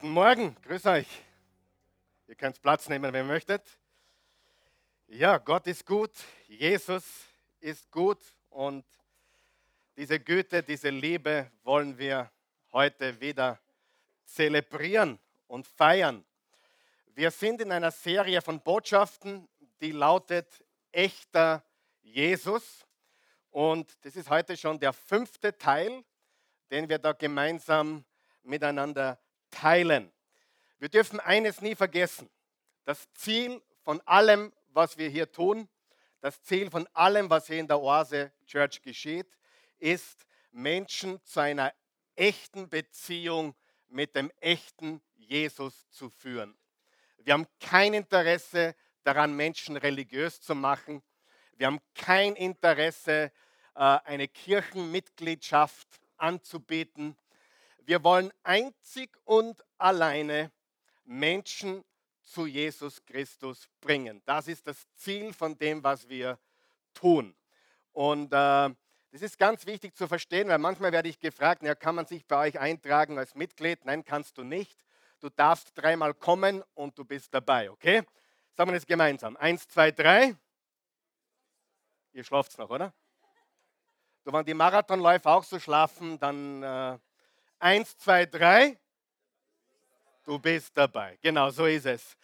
Guten Morgen, grüß euch. Ihr könnt Platz nehmen, wenn ihr möchtet. Ja, Gott ist gut, Jesus ist gut und diese Güte, diese Liebe wollen wir heute wieder zelebrieren und feiern. Wir sind in einer Serie von Botschaften, die lautet Echter Jesus. Und das ist heute schon der fünfte Teil, den wir da gemeinsam miteinander teilen. Wir dürfen eines nie vergessen. Das Ziel von allem, was wir hier tun, das Ziel von allem, was hier in der Oase Church geschieht, ist, Menschen zu einer echten Beziehung mit dem echten Jesus zu führen. Wir haben kein Interesse daran, Menschen religiös zu machen. Wir haben kein Interesse, äh, eine Kirchenmitgliedschaft anzubieten. Wir wollen einzig und alleine Menschen zu Jesus Christus bringen. Das ist das Ziel von dem, was wir tun. Und äh, das ist ganz wichtig zu verstehen, weil manchmal werde ich gefragt, ja, kann man sich bei euch eintragen als Mitglied? Nein, kannst du nicht. Du darfst dreimal kommen und du bist dabei, okay? Sagen wir das gemeinsam. Eins, zwei, drei. Ihr schlaft noch, oder? Du, wenn die Marathonläufer auch so schlafen, dann äh, Eins, zwei, drei. Du bist dabei. Genau, so ist es.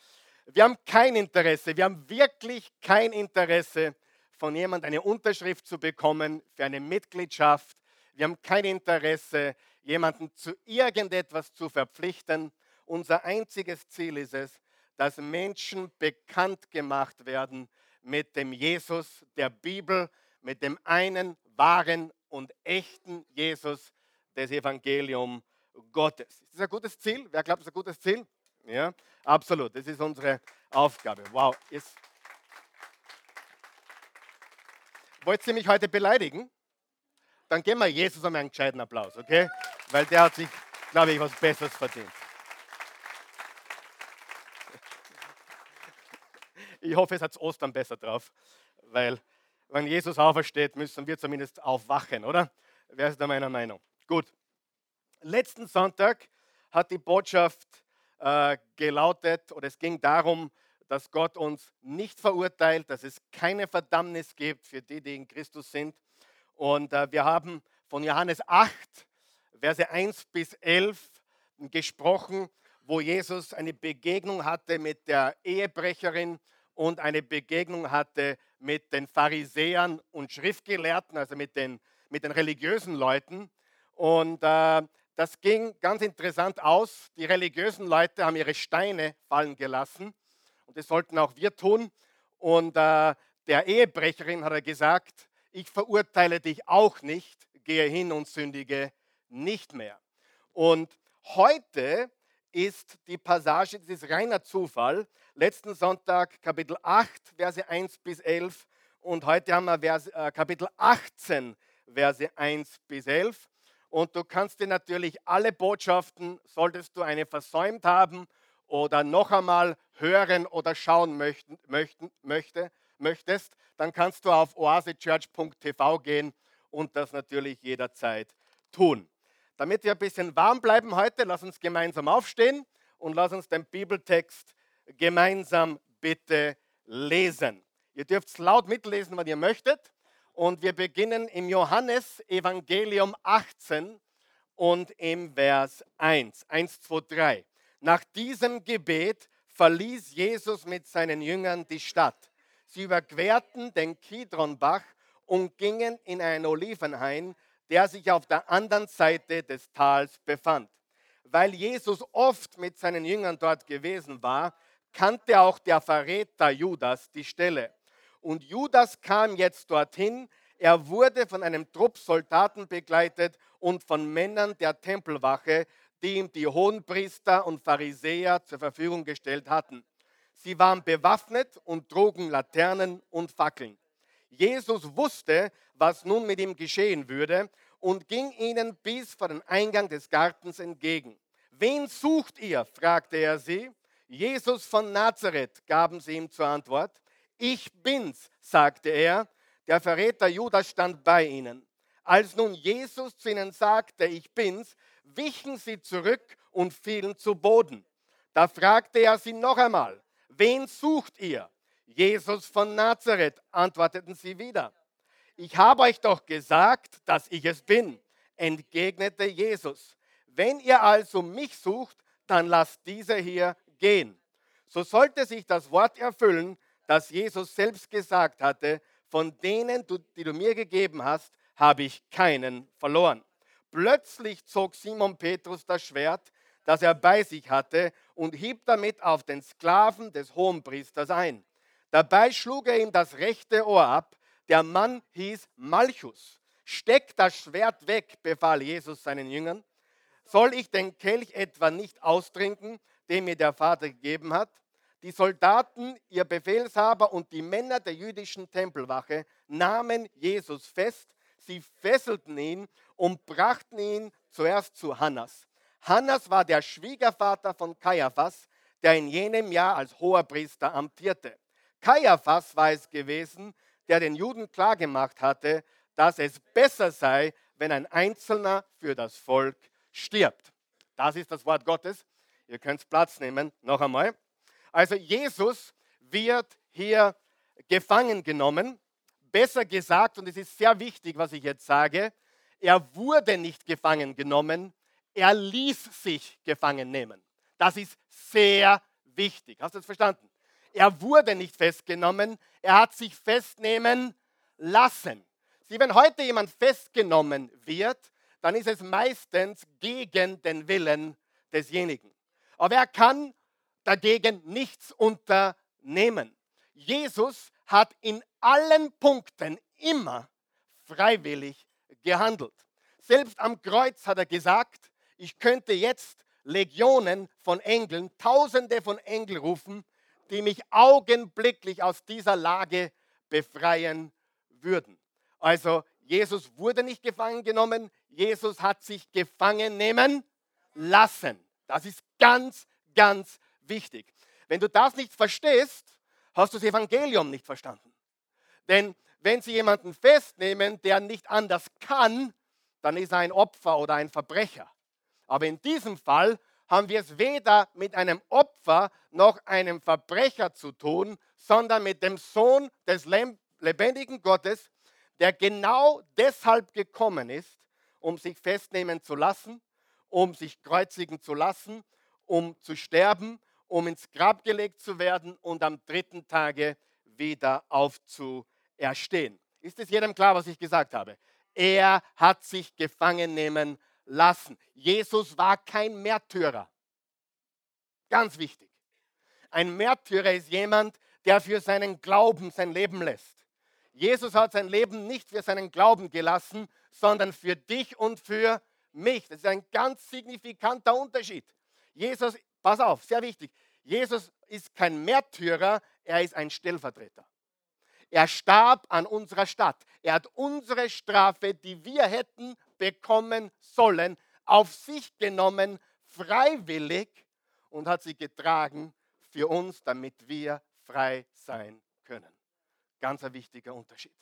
Wir haben kein Interesse, wir haben wirklich kein Interesse, von jemandem eine Unterschrift zu bekommen für eine Mitgliedschaft. Wir haben kein Interesse, jemanden zu irgendetwas zu verpflichten. Unser einziges Ziel ist es, dass Menschen bekannt gemacht werden mit dem Jesus der Bibel, mit dem einen wahren und echten Jesus, das Evangelium Gottes. Ist das ein gutes Ziel? Wer glaubt, das ist ein gutes Ziel? Ja, absolut. Das ist unsere Aufgabe. Wow. Ist Wollt ihr mich heute beleidigen? Dann geben wir Jesus einmal einen gescheiten Applaus, okay? Weil der hat sich, glaube ich, was Besseres verdient. Ich hoffe, es hat Ostern besser drauf, weil wenn Jesus aufersteht, müssen wir zumindest aufwachen, oder? Wer ist da meiner Meinung? Gut. Letzten Sonntag hat die Botschaft äh, gelautet, oder es ging darum, dass Gott uns nicht verurteilt, dass es keine Verdammnis gibt für die, die in Christus sind. Und äh, wir haben von Johannes 8, Verse 1 bis 11 gesprochen, wo Jesus eine Begegnung hatte mit der Ehebrecherin und eine Begegnung hatte mit den Pharisäern und Schriftgelehrten, also mit den, mit den religiösen Leuten. Und äh, das ging ganz interessant aus. Die religiösen Leute haben ihre Steine fallen gelassen. Und das sollten auch wir tun. Und äh, der Ehebrecherin hat er gesagt, ich verurteile dich auch nicht, gehe hin und sündige nicht mehr. Und heute ist die Passage, das ist reiner Zufall, letzten Sonntag Kapitel 8, Verse 1 bis 11 und heute haben wir Vers, äh, Kapitel 18, Verse 1 bis 11. Und du kannst dir natürlich alle Botschaften, solltest du eine versäumt haben oder noch einmal hören oder schauen möchten, möchten, möchte, möchtest, dann kannst du auf oasechurch.tv gehen und das natürlich jederzeit tun. Damit wir ein bisschen warm bleiben heute, lass uns gemeinsam aufstehen und lass uns den Bibeltext gemeinsam bitte lesen. Ihr dürft laut mitlesen, was ihr möchtet. Und wir beginnen im Johannes Evangelium 18 und im Vers 1. 1, 2, 3. Nach diesem Gebet verließ Jesus mit seinen Jüngern die Stadt. Sie überquerten den Kidronbach und gingen in einen Olivenhain, der sich auf der anderen Seite des Tals befand. Weil Jesus oft mit seinen Jüngern dort gewesen war, kannte auch der Verräter Judas die Stelle. Und Judas kam jetzt dorthin. Er wurde von einem Trupp Soldaten begleitet und von Männern der Tempelwache, die ihm die Hohenpriester und Pharisäer zur Verfügung gestellt hatten. Sie waren bewaffnet und trugen Laternen und Fackeln. Jesus wusste, was nun mit ihm geschehen würde und ging ihnen bis vor den Eingang des Gartens entgegen. Wen sucht ihr? fragte er sie. Jesus von Nazareth, gaben sie ihm zur Antwort. Ich bin's, sagte er. Der Verräter Judas stand bei ihnen. Als nun Jesus zu ihnen sagte, ich bin's, wichen sie zurück und fielen zu Boden. Da fragte er sie noch einmal, wen sucht ihr? Jesus von Nazareth, antworteten sie wieder. Ich habe euch doch gesagt, dass ich es bin, entgegnete Jesus. Wenn ihr also mich sucht, dann lasst diese hier gehen. So sollte sich das Wort erfüllen, das Jesus selbst gesagt hatte, von denen, die du mir gegeben hast, habe ich keinen verloren. Plötzlich zog Simon Petrus das Schwert, das er bei sich hatte, und hieb damit auf den Sklaven des Hohenpriesters ein. Dabei schlug er ihm das rechte Ohr ab. Der Mann hieß Malchus. Steck das Schwert weg, befahl Jesus seinen Jüngern. Soll ich den Kelch etwa nicht austrinken, den mir der Vater gegeben hat? Die Soldaten, ihr Befehlshaber und die Männer der jüdischen Tempelwache nahmen Jesus fest. Sie fesselten ihn und brachten ihn zuerst zu Hannas. Hannas war der Schwiegervater von Kaiaphas, der in jenem Jahr als Hoherpriester amtierte. Kaiaphas war es gewesen, der den Juden klargemacht hatte, dass es besser sei, wenn ein Einzelner für das Volk stirbt. Das ist das Wort Gottes. Ihr könnt Platz nehmen. Noch einmal. Also Jesus wird hier gefangen genommen. Besser gesagt, und es ist sehr wichtig, was ich jetzt sage, er wurde nicht gefangen genommen, er ließ sich gefangen nehmen. Das ist sehr wichtig. Hast du das verstanden? Er wurde nicht festgenommen, er hat sich festnehmen lassen. Sie, wenn heute jemand festgenommen wird, dann ist es meistens gegen den Willen desjenigen. Aber er kann dagegen nichts unternehmen. Jesus hat in allen Punkten immer freiwillig gehandelt. Selbst am Kreuz hat er gesagt, ich könnte jetzt Legionen von Engeln, Tausende von Engeln rufen, die mich augenblicklich aus dieser Lage befreien würden. Also Jesus wurde nicht gefangen genommen, Jesus hat sich gefangen nehmen lassen. Das ist ganz, ganz wichtig. Wenn du das nicht verstehst, hast du das Evangelium nicht verstanden. Denn wenn sie jemanden festnehmen, der nicht anders kann, dann ist er ein Opfer oder ein Verbrecher. Aber in diesem Fall haben wir es weder mit einem Opfer noch einem Verbrecher zu tun, sondern mit dem Sohn des lebendigen Gottes, der genau deshalb gekommen ist, um sich festnehmen zu lassen, um sich kreuzigen zu lassen, um zu sterben, um ins Grab gelegt zu werden und am dritten Tage wieder aufzuerstehen. Ist es jedem klar, was ich gesagt habe? Er hat sich gefangen nehmen lassen. Jesus war kein Märtyrer. Ganz wichtig. Ein Märtyrer ist jemand, der für seinen Glauben sein Leben lässt. Jesus hat sein Leben nicht für seinen Glauben gelassen, sondern für dich und für mich. Das ist ein ganz signifikanter Unterschied. Jesus, pass auf, sehr wichtig. Jesus ist kein Märtyrer, er ist ein Stellvertreter. Er starb an unserer Stadt. Er hat unsere Strafe, die wir hätten bekommen sollen, auf sich genommen, freiwillig und hat sie getragen für uns, damit wir frei sein können. Ganz ein wichtiger Unterschied.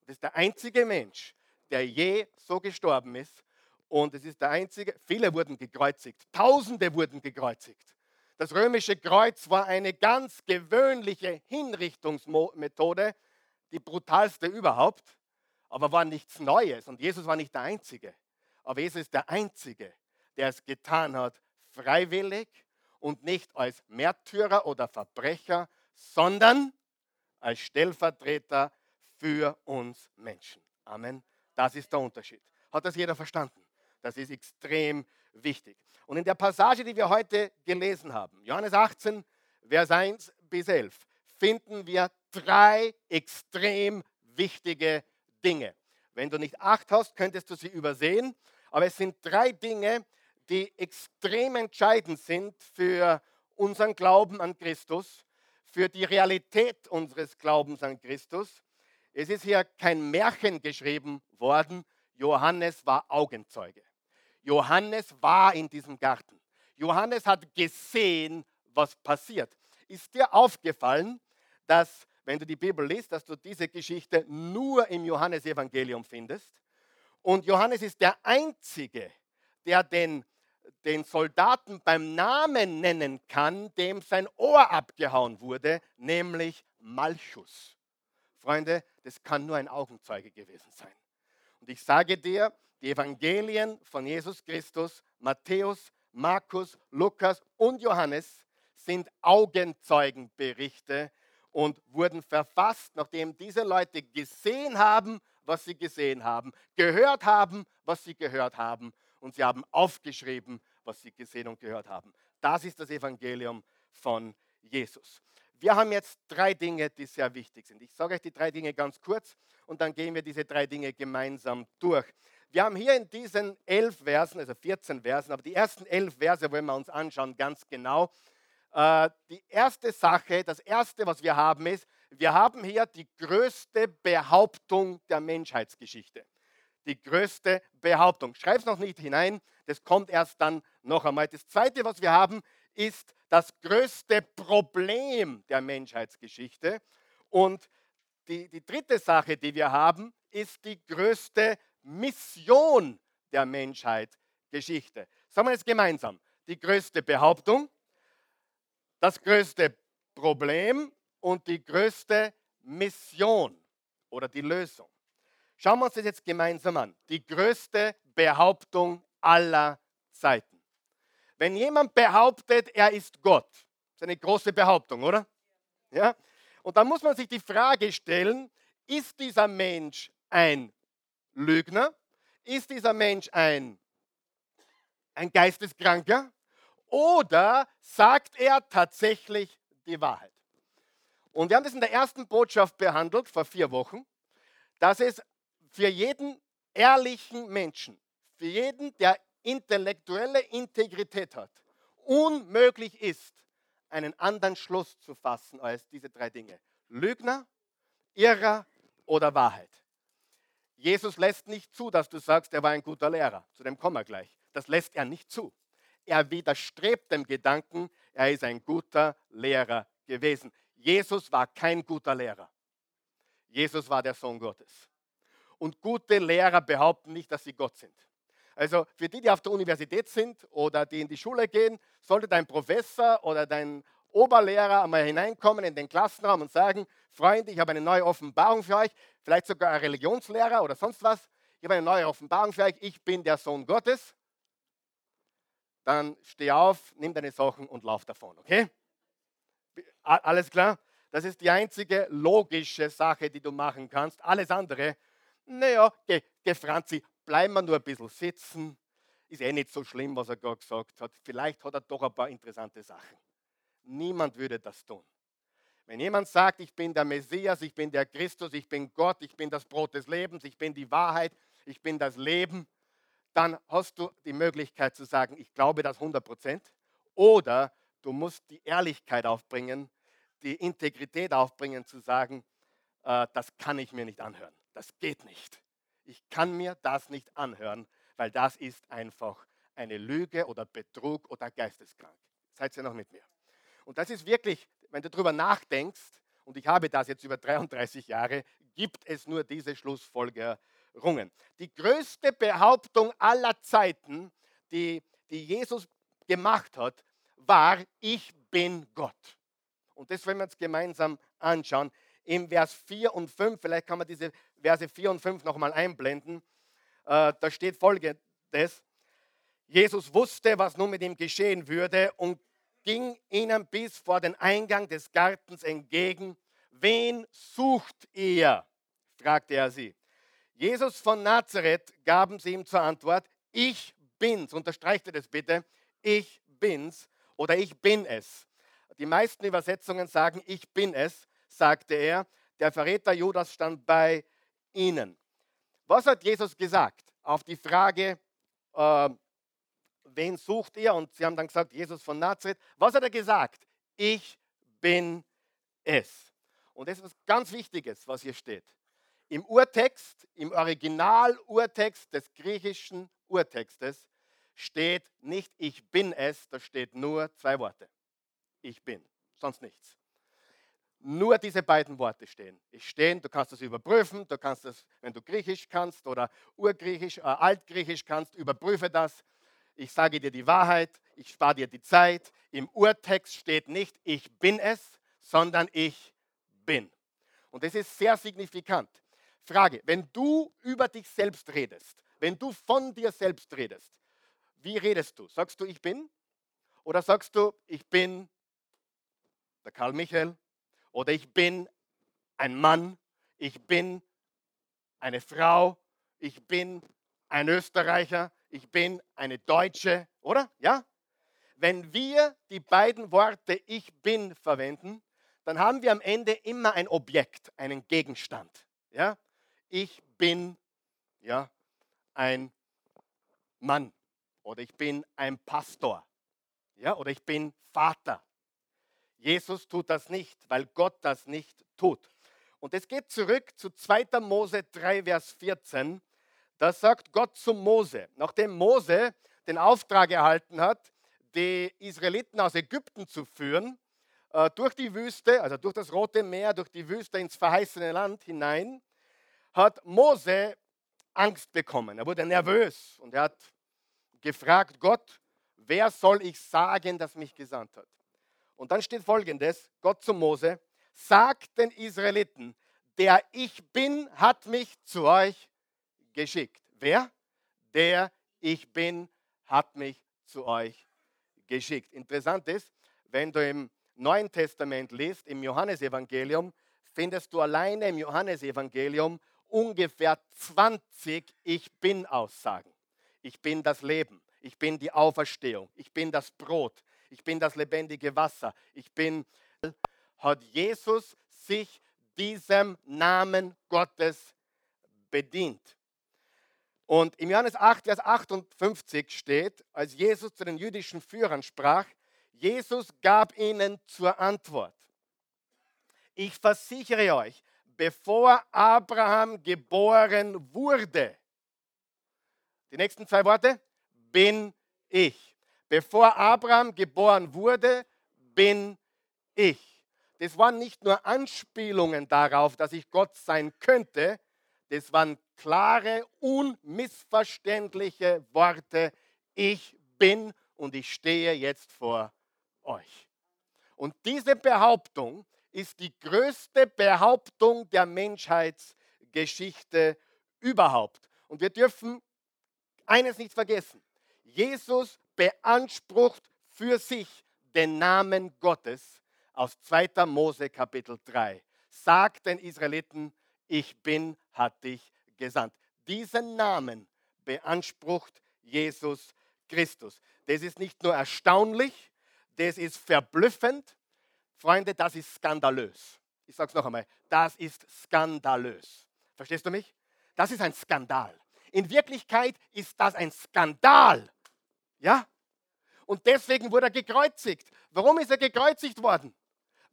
Und das ist der einzige Mensch, der je so gestorben ist. Und es ist der einzige, viele wurden gekreuzigt, Tausende wurden gekreuzigt. Das römische Kreuz war eine ganz gewöhnliche Hinrichtungsmethode, die brutalste überhaupt, aber war nichts Neues. Und Jesus war nicht der Einzige. Aber Jesus ist der Einzige, der es getan hat, freiwillig und nicht als Märtyrer oder Verbrecher, sondern als Stellvertreter für uns Menschen. Amen. Das ist der Unterschied. Hat das jeder verstanden? Das ist extrem wichtig. Und in der Passage, die wir heute gelesen haben, Johannes 18, Vers 1 bis 11, finden wir drei extrem wichtige Dinge. Wenn du nicht acht hast, könntest du sie übersehen. Aber es sind drei Dinge, die extrem entscheidend sind für unseren Glauben an Christus für die Realität unseres Glaubens an Christus. Es ist hier kein Märchen geschrieben worden. Johannes war Augenzeuge. Johannes war in diesem Garten. Johannes hat gesehen, was passiert. Ist dir aufgefallen, dass, wenn du die Bibel liest, dass du diese Geschichte nur im Johannesevangelium findest? Und Johannes ist der Einzige, der den den Soldaten beim Namen nennen kann, dem sein Ohr abgehauen wurde, nämlich Malchus. Freunde, das kann nur ein Augenzeuge gewesen sein. Und ich sage dir, die Evangelien von Jesus Christus, Matthäus, Markus, Lukas und Johannes sind Augenzeugenberichte und wurden verfasst, nachdem diese Leute gesehen haben, was sie gesehen haben, gehört haben, was sie gehört haben und sie haben aufgeschrieben, was sie gesehen und gehört haben. Das ist das Evangelium von Jesus. Wir haben jetzt drei Dinge, die sehr wichtig sind. Ich sage euch die drei Dinge ganz kurz und dann gehen wir diese drei Dinge gemeinsam durch. Wir haben hier in diesen elf Versen, also 14 Versen, aber die ersten elf Verse wollen wir uns anschauen, ganz genau. Äh, die erste Sache, das erste, was wir haben, ist, wir haben hier die größte Behauptung der Menschheitsgeschichte. Die größte Behauptung. Schreib es noch nicht hinein, das kommt erst dann noch einmal. Das zweite, was wir haben, ist das größte Problem der Menschheitsgeschichte. Und die, die dritte Sache, die wir haben, ist die größte Mission der Menschheitsgeschichte. Sagen wir jetzt gemeinsam. Die größte Behauptung, das größte Problem und die größte Mission oder die Lösung. Schauen wir uns das jetzt gemeinsam an. Die größte Behauptung aller Zeiten. Wenn jemand behauptet, er ist Gott, ist eine große Behauptung, oder? Ja? Und dann muss man sich die Frage stellen, ist dieser Mensch ein Lügner? Ist dieser Mensch ein, ein Geisteskranker? Oder sagt er tatsächlich die Wahrheit? Und wir haben das in der ersten Botschaft behandelt, vor vier Wochen, dass es für jeden ehrlichen Menschen, für jeden, der intellektuelle Integrität hat, unmöglich ist, einen anderen Schluss zu fassen als diese drei Dinge. Lügner, Irrer oder Wahrheit. Jesus lässt nicht zu, dass du sagst, er war ein guter Lehrer. Zu dem kommen wir gleich. Das lässt er nicht zu. Er widerstrebt dem Gedanken, er ist ein guter Lehrer gewesen. Jesus war kein guter Lehrer. Jesus war der Sohn Gottes. Und gute Lehrer behaupten nicht, dass sie Gott sind. Also für die, die auf der Universität sind oder die in die Schule gehen, sollte dein Professor oder dein Oberlehrer einmal hineinkommen in den Klassenraum und sagen, Freunde, ich habe eine neue Offenbarung für euch, vielleicht sogar ein Religionslehrer oder sonst was. Ich habe eine neue Offenbarung für euch, ich bin der Sohn Gottes. Dann steh auf, nimm deine Sachen und lauf davon, okay? Alles klar? Das ist die einzige logische Sache, die du machen kannst. Alles andere, naja, geh, geh Franzi, bleiben wir nur ein bisschen sitzen. Ist eh nicht so schlimm, was er gerade gesagt hat. Vielleicht hat er doch ein paar interessante Sachen. Niemand würde das tun. Wenn jemand sagt, ich bin der Messias, ich bin der Christus, ich bin Gott, ich bin das Brot des Lebens, ich bin die Wahrheit, ich bin das Leben, dann hast du die Möglichkeit zu sagen, ich glaube das 100 Prozent. Oder du musst die Ehrlichkeit aufbringen, die Integrität aufbringen, zu sagen, äh, das kann ich mir nicht anhören. Das geht nicht. Ich kann mir das nicht anhören, weil das ist einfach eine Lüge oder Betrug oder geisteskrank. Seid ihr noch mit mir? Und das ist wirklich, wenn du darüber nachdenkst, und ich habe das jetzt über 33 Jahre, gibt es nur diese Schlussfolgerungen. Die größte Behauptung aller Zeiten, die, die Jesus gemacht hat, war, ich bin Gott. Und das wollen wir uns gemeinsam anschauen. Im Vers 4 und 5, vielleicht kann man diese Verse 4 und 5 nochmal einblenden. Äh, da steht folgendes. Jesus wusste, was nun mit ihm geschehen würde und ging ihnen bis vor den Eingang des Gartens entgegen. Wen sucht ihr? fragte er sie. Jesus von Nazareth gaben sie ihm zur Antwort, ich bin's. Unterstreicht das bitte. Ich bin's oder ich bin es. Die meisten Übersetzungen sagen, ich bin es, sagte er. Der Verräter Judas stand bei ihnen. Was hat Jesus gesagt? Auf die Frage, äh, wen sucht ihr? Und sie haben dann gesagt, Jesus von Nazareth. Was hat er gesagt? Ich bin es. Und das ist was ganz Wichtiges, was hier steht. Im Urtext, im Original-Urtext des griechischen Urtextes steht nicht ich bin es, da steht nur zwei Worte. Ich bin, sonst nichts. Nur diese beiden Worte stehen. Ich stehen, du kannst das überprüfen, du kannst das, wenn du Griechisch kannst oder Urgriechisch, äh, Altgriechisch kannst, überprüfe das ich sage dir die Wahrheit, ich spare dir die Zeit. Im Urtext steht nicht, ich bin es, sondern ich bin. Und das ist sehr signifikant. Frage, wenn du über dich selbst redest, wenn du von dir selbst redest, wie redest du? Sagst du, ich bin? Oder sagst du, ich bin der Karl Michael? Oder ich bin ein Mann? Ich bin eine Frau? Ich bin ein Österreicher? Ich bin eine Deutsche? Oder? Ja? Wenn wir die beiden Worte ich bin verwenden, dann haben wir am Ende immer ein Objekt, einen Gegenstand. Ja? Ich bin ja, ein Mann oder ich bin ein Pastor ja, oder ich bin Vater. Jesus tut das nicht, weil Gott das nicht tut. Und es geht zurück zu 2. Mose 3, Vers 14. Da sagt Gott zu Mose, nachdem Mose den Auftrag erhalten hat, die Israeliten aus Ägypten zu führen, äh, durch die Wüste, also durch das Rote Meer, durch die Wüste ins verheißene Land hinein, hat Mose Angst bekommen. Er wurde nervös und er hat gefragt, Gott, wer soll ich sagen, das mich gesandt hat? Und dann steht folgendes, Gott zu Mose, sagt den Israeliten, der ich bin, hat mich zu euch geschickt. Wer? Der ich bin, hat mich zu euch geschickt. Interessant ist, wenn du im Neuen Testament liest, im Johannesevangelium, findest du alleine im Johannesevangelium ungefähr 20 Ich bin Aussagen. Ich bin das Leben, ich bin die Auferstehung, ich bin das Brot, ich bin das lebendige Wasser, ich bin, hat Jesus sich diesem Namen Gottes bedient. Und im Johannes 8, Vers 58 steht, als Jesus zu den jüdischen Führern sprach, Jesus gab ihnen zur Antwort, ich versichere euch, bevor Abraham geboren wurde, die nächsten zwei Worte, bin ich. Bevor Abraham geboren wurde, bin ich. Das waren nicht nur Anspielungen darauf, dass ich Gott sein könnte, das waren klare, unmissverständliche Worte. Ich bin und ich stehe jetzt vor euch. Und diese Behauptung ist die größte Behauptung der Menschheitsgeschichte überhaupt. Und wir dürfen eines nicht vergessen. Jesus beansprucht für sich den Namen Gottes aus 2. Mose Kapitel 3. Sagt den Israeliten, ich bin, hat dich gesandt. Diesen Namen beansprucht Jesus Christus. Das ist nicht nur erstaunlich, das ist verblüffend, Freunde, das ist skandalös. Ich sage es noch einmal, das ist skandalös. Verstehst du mich? Das ist ein Skandal. In Wirklichkeit ist das ein Skandal. Ja? Und deswegen wurde er gekreuzigt. Warum ist er gekreuzigt worden?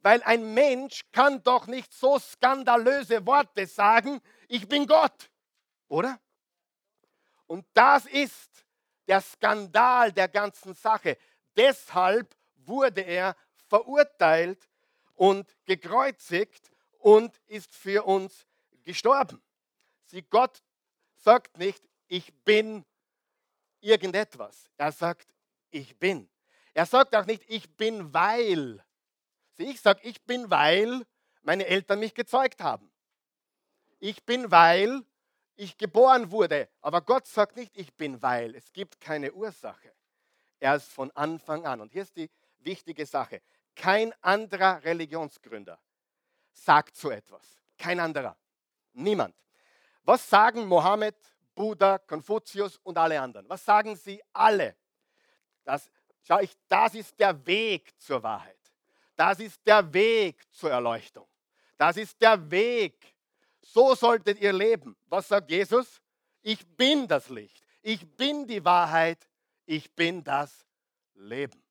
Weil ein Mensch kann doch nicht so skandalöse Worte sagen, ich bin Gott. Oder? Und das ist der Skandal der ganzen Sache. Deshalb wurde er verurteilt und gekreuzigt und ist für uns gestorben. Sie, Gott sagt nicht, ich bin irgendetwas. Er sagt, ich bin. Er sagt auch nicht, ich bin, weil. Sie, ich sage, ich bin, weil meine Eltern mich gezeugt haben. Ich bin, weil ich geboren wurde. Aber Gott sagt nicht, ich bin, weil. Es gibt keine Ursache. Er ist von Anfang an. Und hier ist die wichtige Sache. Kein anderer Religionsgründer sagt so etwas. Kein anderer. Niemand. Was sagen Mohammed, Buddha, Konfuzius und alle anderen? Was sagen sie alle? Das, schau ich, das ist der Weg zur Wahrheit. Das ist der Weg zur Erleuchtung. Das ist der Weg. So solltet ihr leben. Was sagt Jesus? Ich bin das Licht. Ich bin die Wahrheit. Ich bin das Leben.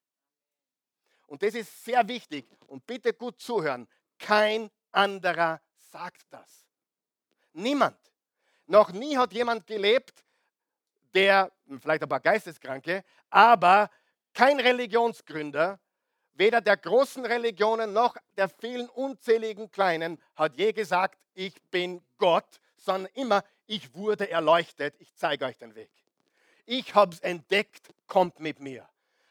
Und das ist sehr wichtig. Und bitte gut zuhören. Kein anderer sagt das. Niemand. Noch nie hat jemand gelebt, der, vielleicht ein paar Geisteskranke, aber kein Religionsgründer, weder der großen Religionen noch der vielen unzähligen kleinen, hat je gesagt, ich bin Gott, sondern immer, ich wurde erleuchtet, ich zeige euch den Weg. Ich habe es entdeckt, kommt mit mir.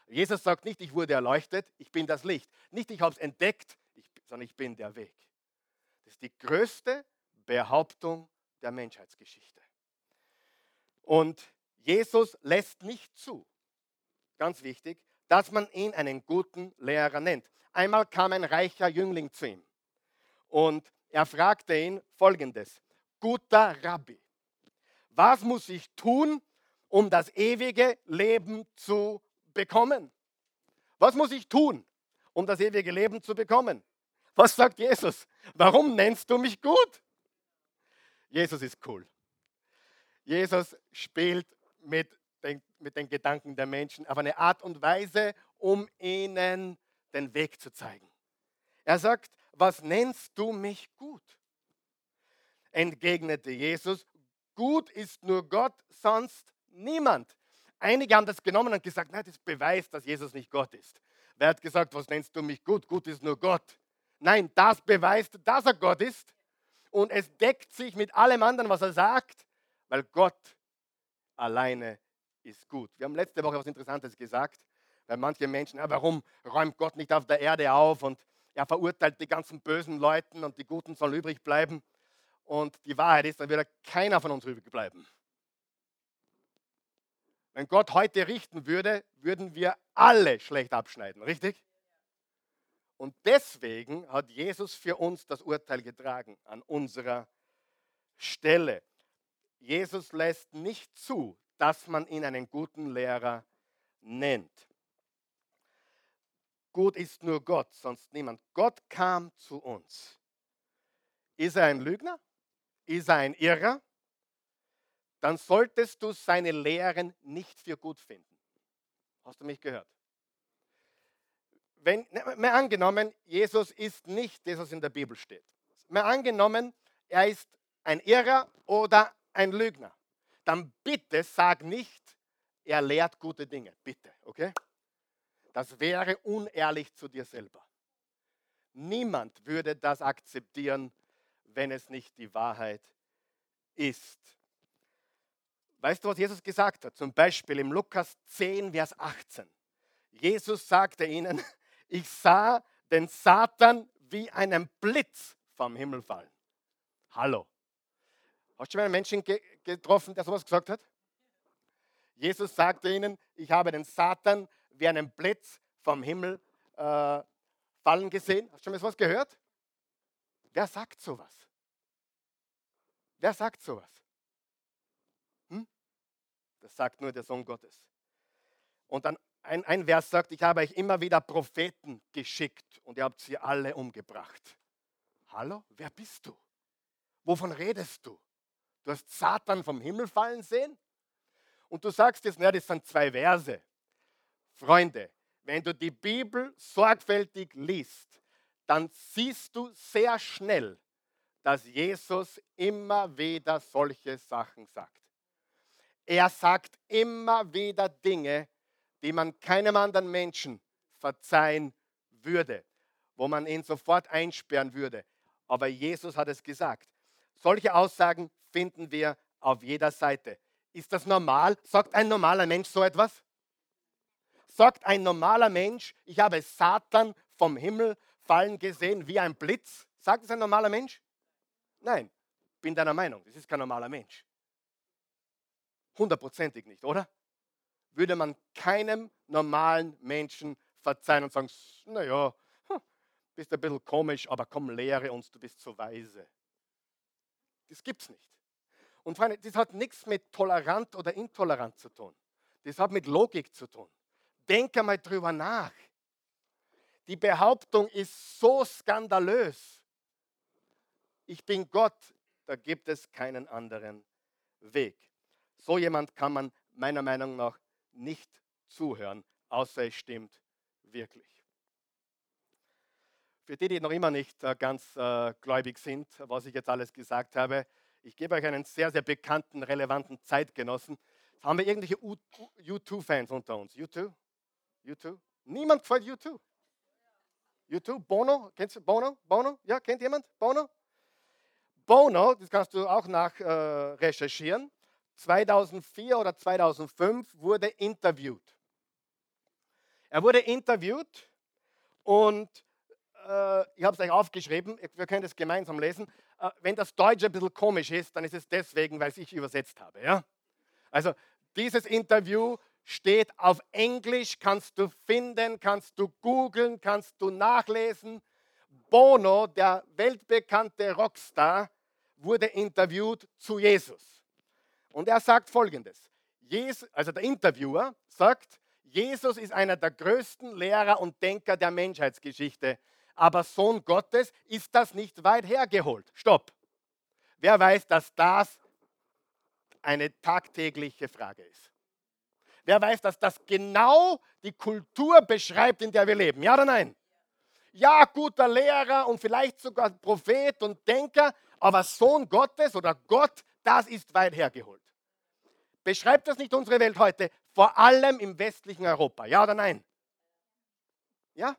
Jesus sagt nicht, ich wurde erleuchtet, ich bin das Licht. Nicht, ich habe es entdeckt, ich, sondern ich bin der Weg. Das ist die größte Behauptung der Menschheitsgeschichte. Und Jesus lässt nicht zu, ganz wichtig, dass man ihn einen guten Lehrer nennt. Einmal kam ein reicher Jüngling zu ihm und er fragte ihn folgendes, guter Rabbi, was muss ich tun, um das ewige Leben zu bekommen? Was muss ich tun, um das ewige Leben zu bekommen? Was sagt Jesus? Warum nennst du mich gut? Jesus ist cool. Jesus spielt mit mit den Gedanken der Menschen auf eine Art und Weise, um ihnen den Weg zu zeigen. Er sagt, was nennst du mich gut? Entgegnete Jesus, gut ist nur Gott, sonst niemand. Einige haben das genommen und gesagt, nein, das beweist, dass Jesus nicht Gott ist. Wer hat gesagt, was nennst du mich gut? Gut ist nur Gott. Nein, das beweist, dass er Gott ist. Und es deckt sich mit allem anderen, was er sagt, weil Gott alleine ist gut. Wir haben letzte Woche was Interessantes gesagt, weil manche Menschen, ja, warum räumt Gott nicht auf der Erde auf und er verurteilt die ganzen bösen Leute und die Guten sollen übrig bleiben. Und die Wahrheit ist, dann wird keiner von uns übrig bleiben. Wenn Gott heute richten würde, würden wir alle schlecht abschneiden, richtig? Und deswegen hat Jesus für uns das Urteil getragen an unserer Stelle. Jesus lässt nicht zu, dass man ihn einen guten Lehrer nennt. Gut ist nur Gott, sonst niemand. Gott kam zu uns. Ist er ein Lügner? Ist er ein Irrer? dann solltest du seine Lehren nicht für gut finden. Hast du mich gehört? Wenn, ne, mehr angenommen, Jesus ist nicht das, was in der Bibel steht. Mehr angenommen, er ist ein Irrer oder ein Lügner. Dann bitte sag nicht, er lehrt gute Dinge. Bitte, okay? Das wäre unehrlich zu dir selber. Niemand würde das akzeptieren, wenn es nicht die Wahrheit ist. Weißt du, was Jesus gesagt hat? Zum Beispiel im Lukas 10, Vers 18. Jesus sagte ihnen, ich sah den Satan wie einen Blitz vom Himmel fallen. Hallo. Hast du schon mal einen Menschen ge getroffen, der sowas gesagt hat? Jesus sagte ihnen, ich habe den Satan wie einen Blitz vom Himmel äh, fallen gesehen. Hast du schon mal sowas gehört? Wer sagt sowas? Wer sagt sowas? Das sagt nur der Sohn Gottes. Und dann ein, ein Vers sagt, ich habe euch immer wieder Propheten geschickt und ihr habt sie alle umgebracht. Hallo, wer bist du? Wovon redest du? Du hast Satan vom Himmel fallen sehen? Und du sagst jetzt, naja, das sind zwei Verse. Freunde, wenn du die Bibel sorgfältig liest, dann siehst du sehr schnell, dass Jesus immer wieder solche Sachen sagt. Er sagt immer wieder Dinge, die man keinem anderen Menschen verzeihen würde, wo man ihn sofort einsperren würde. Aber Jesus hat es gesagt. Solche Aussagen finden wir auf jeder Seite. Ist das normal? Sagt ein normaler Mensch so etwas? Sagt ein normaler Mensch, ich habe Satan vom Himmel fallen gesehen wie ein Blitz? Sagt es ein normaler Mensch? Nein, bin deiner Meinung, das ist kein normaler Mensch. Hundertprozentig nicht, oder? Würde man keinem normalen Menschen verzeihen und sagen, naja, hm, bist ein bisschen komisch, aber komm, lehre uns, du bist so weise. Das gibt's nicht. Und Freunde, das hat nichts mit tolerant oder intolerant zu tun. Das hat mit Logik zu tun. Denk einmal drüber nach. Die Behauptung ist so skandalös. Ich bin Gott, da gibt es keinen anderen Weg. So jemand kann man meiner Meinung nach nicht zuhören, außer es stimmt wirklich. Für die, die noch immer nicht äh, ganz äh, gläubig sind, was ich jetzt alles gesagt habe, ich gebe euch einen sehr, sehr bekannten, relevanten Zeitgenossen. Haben wir irgendwelche U2-Fans unter uns? U2? U2? Niemand gefällt U2. U2? Bono? Kennst du Bono? Bono? Ja, kennt jemand? Bono? Bono, das kannst du auch nach äh, recherchieren 2004 oder 2005 wurde interviewt. Er wurde interviewt und äh, ich habe es euch aufgeschrieben, wir können das gemeinsam lesen. Äh, wenn das Deutsche ein bisschen komisch ist, dann ist es deswegen, weil ich übersetzt habe. Ja? Also dieses Interview steht auf Englisch, kannst du finden, kannst du googeln, kannst du nachlesen. Bono, der weltbekannte Rockstar, wurde interviewt zu Jesus. Und er sagt folgendes. Jesus, also der Interviewer sagt, Jesus ist einer der größten Lehrer und Denker der Menschheitsgeschichte. Aber Sohn Gottes ist das nicht weit hergeholt. Stopp. Wer weiß, dass das eine tagtägliche Frage ist? Wer weiß, dass das genau die Kultur beschreibt, in der wir leben? Ja oder nein? Ja, guter Lehrer und vielleicht sogar Prophet und Denker, aber Sohn Gottes oder Gott, das ist weit hergeholt. Beschreibt das nicht unsere Welt heute, vor allem im westlichen Europa? Ja oder nein? Ja?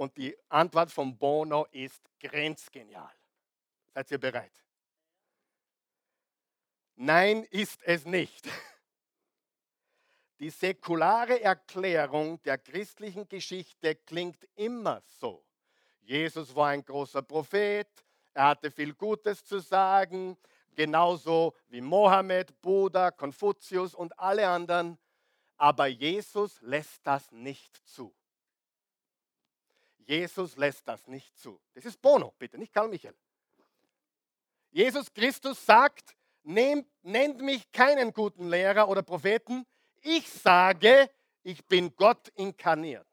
Und die Antwort von Bono ist grenzgenial. Seid ihr bereit? Nein, ist es nicht. Die säkulare Erklärung der christlichen Geschichte klingt immer so. Jesus war ein großer Prophet, er hatte viel Gutes zu sagen, genauso wie Mohammed, Buddha, Konfuzius und alle anderen. Aber Jesus lässt das nicht zu. Jesus lässt das nicht zu. Das ist Bono, bitte, nicht Karl Michael. Jesus Christus sagt, nennt mich keinen guten Lehrer oder Propheten, ich sage, ich bin Gott inkarniert.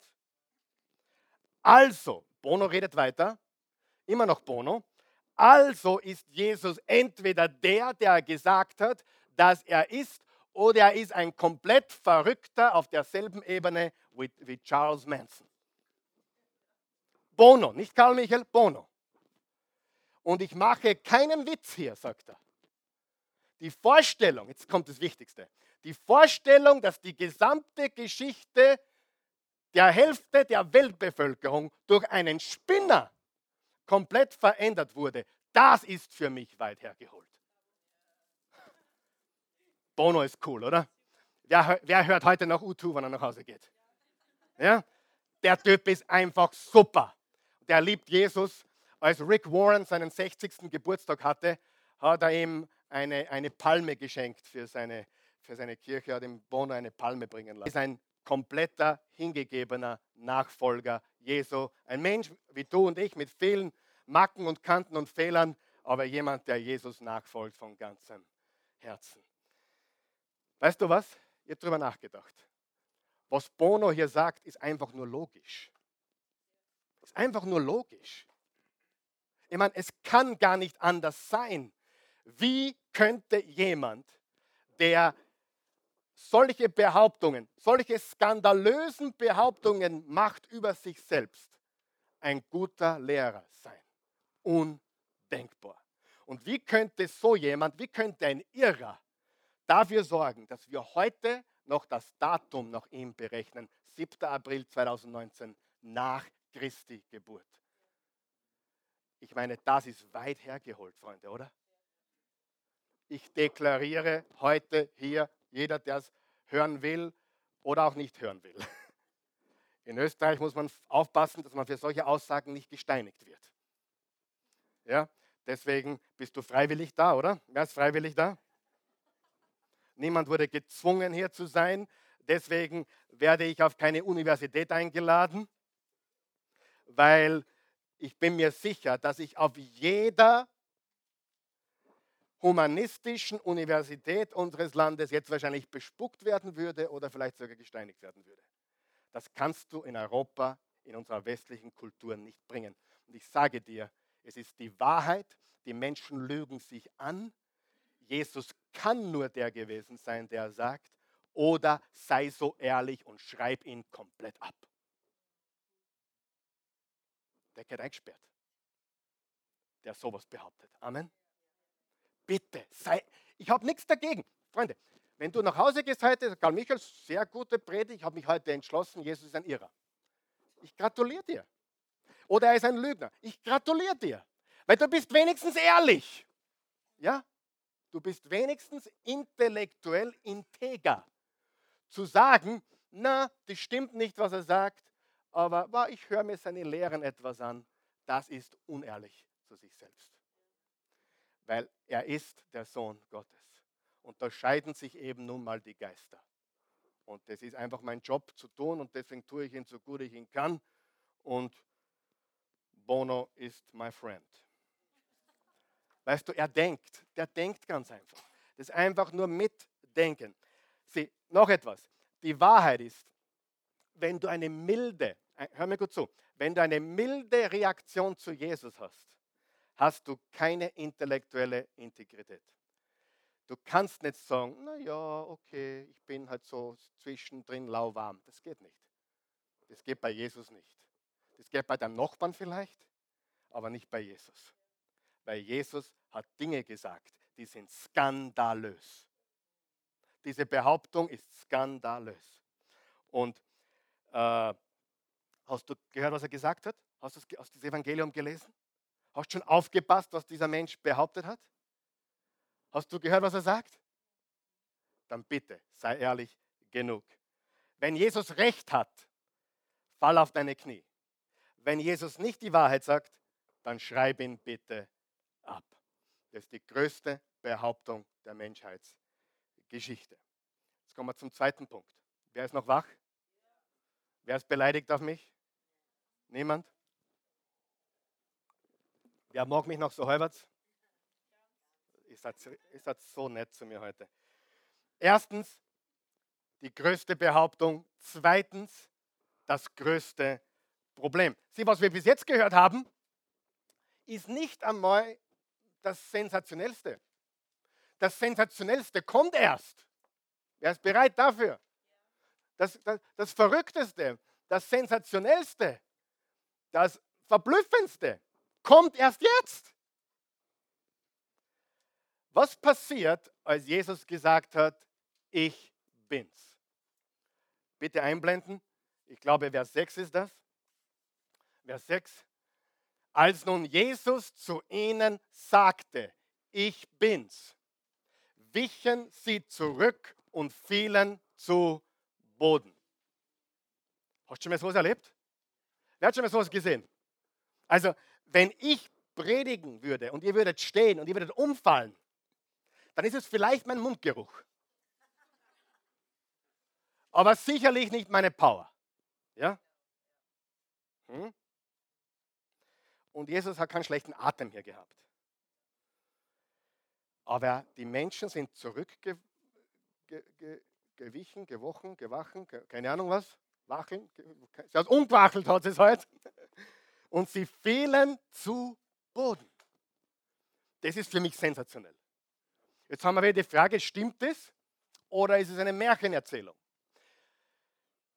Also, Bono redet weiter, immer noch Bono. Also ist Jesus entweder der, der gesagt hat, dass er ist, oder er ist ein komplett Verrückter auf derselben Ebene wie Charles Manson. Bono, nicht Karl Michael, Bono. Und ich mache keinen Witz hier, sagt er. Die Vorstellung, jetzt kommt das Wichtigste, die Vorstellung, dass die gesamte Geschichte der Hälfte der Weltbevölkerung durch einen Spinner komplett verändert wurde, das ist für mich weit hergeholt. Bono ist cool, oder? Wer, wer hört heute noch U2, wenn er nach Hause geht? Ja? Der Typ ist einfach super. Der liebt Jesus. Als Rick Warren seinen 60. Geburtstag hatte, hat er ihm eine, eine Palme geschenkt für seine, für seine Kirche, hat ihm Bono eine Palme bringen lassen. Er ist ein kompletter, hingegebener Nachfolger Jesu. Ein Mensch wie du und ich mit vielen Macken und Kanten und Fehlern, aber jemand, der Jesus nachfolgt von ganzem Herzen. Weißt du was? Ihr habt darüber nachgedacht. Was Bono hier sagt, ist einfach nur logisch. Ist einfach nur logisch. Ich meine, es kann gar nicht anders sein. Wie könnte jemand, der solche Behauptungen, solche skandalösen Behauptungen macht über sich selbst, ein guter Lehrer sein? Undenkbar. Und wie könnte so jemand, wie könnte ein Irrer dafür sorgen, dass wir heute noch das Datum nach ihm berechnen, 7. April 2019 nach Christi Geburt? Ich meine, das ist weit hergeholt, Freunde, oder? Ich deklariere heute hier, jeder, der es hören will oder auch nicht hören will. In Österreich muss man aufpassen, dass man für solche Aussagen nicht gesteinigt wird. Ja, deswegen bist du freiwillig da, oder? Wer ist freiwillig da? Niemand wurde gezwungen, hier zu sein. Deswegen werde ich auf keine Universität eingeladen, weil ich bin mir sicher, dass ich auf jeder humanistischen Universität unseres Landes jetzt wahrscheinlich bespuckt werden würde oder vielleicht sogar gesteinigt werden würde. Das kannst du in Europa, in unserer westlichen Kultur nicht bringen. Und ich sage dir, es ist die Wahrheit, die Menschen lügen sich an. Jesus kann nur der gewesen sein, der sagt, oder sei so ehrlich und schreib ihn komplett ab. Der geht eingesperrt, der sowas behauptet. Amen bitte, sei, ich habe nichts dagegen. Freunde, wenn du nach Hause gehst heute, Karl Michael, sehr gute Predigt, ich habe mich heute entschlossen, Jesus ist ein Irrer. Ich gratuliere dir. Oder er ist ein Lügner. Ich gratuliere dir. Weil du bist wenigstens ehrlich. Ja? Du bist wenigstens intellektuell integer. Zu sagen, na, das stimmt nicht, was er sagt, aber bah, ich höre mir seine Lehren etwas an, das ist unehrlich zu sich selbst. Weil er ist der Sohn Gottes. Und da scheiden sich eben nun mal die Geister. Und das ist einfach mein Job zu tun und deswegen tue ich ihn so gut ich ihn kann. Und Bono ist my friend. Weißt du, er denkt, der denkt ganz einfach. Das ist einfach nur mitdenken. Sieh, noch etwas. Die Wahrheit ist, wenn du eine milde, äh, hör mir gut zu, wenn du eine milde Reaktion zu Jesus hast, hast du keine intellektuelle Integrität. Du kannst nicht sagen, naja, okay, ich bin halt so zwischendrin lauwarm. Das geht nicht. Das geht bei Jesus nicht. Das geht bei deinem Nachbarn vielleicht, aber nicht bei Jesus weil Jesus hat Dinge gesagt, die sind skandalös. Diese Behauptung ist skandalös. Und äh, hast du gehört, was er gesagt hat? Hast du das, das Evangelium gelesen? Hast du schon aufgepasst, was dieser Mensch behauptet hat? Hast du gehört, was er sagt? Dann bitte, sei ehrlich genug. Wenn Jesus recht hat, fall auf deine Knie. Wenn Jesus nicht die Wahrheit sagt, dann schreib ihn bitte ab. Das ist die größte Behauptung der Menschheitsgeschichte. Jetzt kommen wir zum zweiten Punkt. Wer ist noch wach? Wer ist beleidigt auf mich? Niemand? Wer mag mich noch so? Ihr seid, ihr seid so nett zu mir heute. Erstens, die größte Behauptung. Zweitens, das größte Problem. Sieh, was wir bis jetzt gehört haben, ist nicht einmal das Sensationellste. Das Sensationellste kommt erst. Wer ist bereit dafür? Das, das, das Verrückteste, das Sensationellste, das Verblüffendste kommt erst jetzt. Was passiert, als Jesus gesagt hat, ich bin's? Bitte einblenden. Ich glaube, Vers 6 ist das. Vers 6. Als nun Jesus zu ihnen sagte, ich bin's, wichen sie zurück und fielen zu Boden. Hast du schon mal sowas erlebt? Wer hat schon mal sowas gesehen? Also, wenn ich predigen würde und ihr würdet stehen und ihr würdet umfallen, dann ist es vielleicht mein Mundgeruch. Aber sicherlich nicht meine Power. Ja? Hm? Und Jesus hat keinen schlechten Atem hier gehabt. Aber die Menschen sind zurückgewichen, gewochen, gewachen, keine Ahnung was, wacheln. Hat umgewachelt, hat es halt. Und sie fielen zu Boden. Das ist für mich sensationell. Jetzt haben wir wieder die Frage, stimmt es oder ist es eine Märchenerzählung?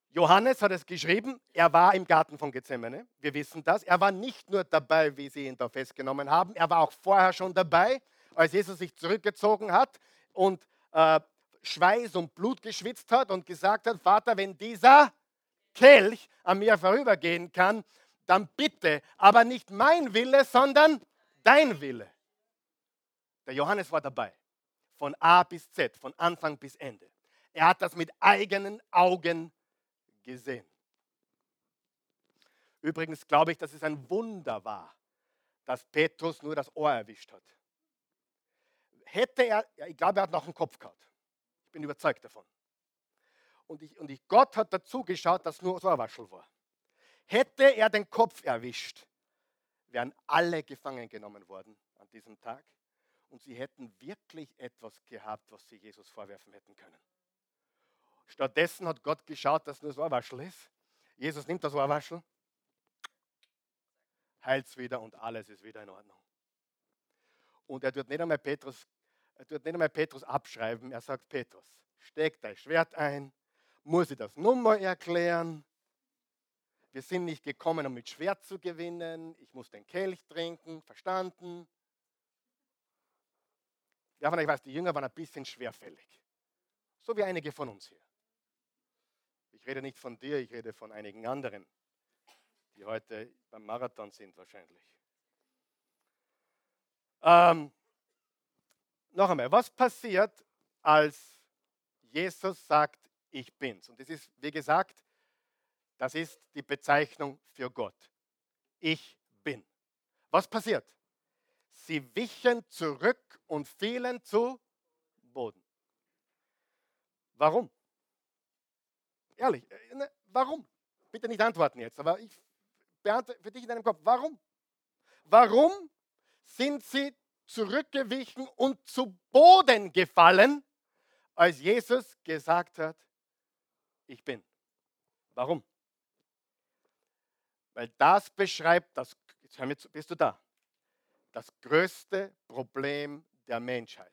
Johannes hat es geschrieben, er war im Garten von Gethsemane. Wir wissen das. Er war nicht nur dabei, wie sie ihn da festgenommen haben, er war auch vorher schon dabei, als Jesus sich zurückgezogen hat und äh, Schweiß und Blut geschwitzt hat und gesagt hat, Vater, wenn dieser Kelch an mir vorübergehen kann, dann bitte, aber nicht mein Wille, sondern dein Wille. Der Johannes war dabei, von A bis Z, von Anfang bis Ende. Er hat das mit eigenen Augen gesehen. Übrigens glaube ich, dass es ein Wunder war, dass Petrus nur das Ohr erwischt hat. Hätte er, ich glaube, er hat noch einen Kopf gehabt. Ich bin überzeugt davon. Und, ich, und ich, Gott hat dazu geschaut, dass nur das Ohrwaschel war. Hätte er den Kopf erwischt, wären alle gefangen genommen worden an diesem Tag. Und sie hätten wirklich etwas gehabt, was sie Jesus vorwerfen hätten können. Stattdessen hat Gott geschaut, dass nur das Ohrwaschel ist. Jesus nimmt das Ohrwaschel, heilt es wieder und alles ist wieder in Ordnung. Und er tut nicht einmal Petrus, er tut nicht einmal Petrus abschreiben. Er sagt, Petrus, steck dein Schwert ein. Muss ich das Nummer erklären? Wir sind nicht gekommen, um mit Schwert zu gewinnen. Ich muss den Kelch trinken. Verstanden? Ja, von euch weiß, die Jünger waren ein bisschen schwerfällig. So wie einige von uns hier. Ich rede nicht von dir, ich rede von einigen anderen, die heute beim Marathon sind wahrscheinlich. Ähm, noch einmal, was passiert, als Jesus sagt, ich bin's? Und das ist, wie gesagt, das ist die Bezeichnung für Gott. Ich bin. Was passiert? Sie wichen zurück und fielen zu Boden. Warum? Ehrlich, äh, ne, warum? Bitte nicht antworten jetzt, aber ich beantworte für dich in deinem Kopf. Warum? Warum sind sie zurückgewichen und zu Boden gefallen, als Jesus gesagt hat, ich bin? Warum? Weil das beschreibt, das, jetzt bist du da, das größte Problem der Menschheit.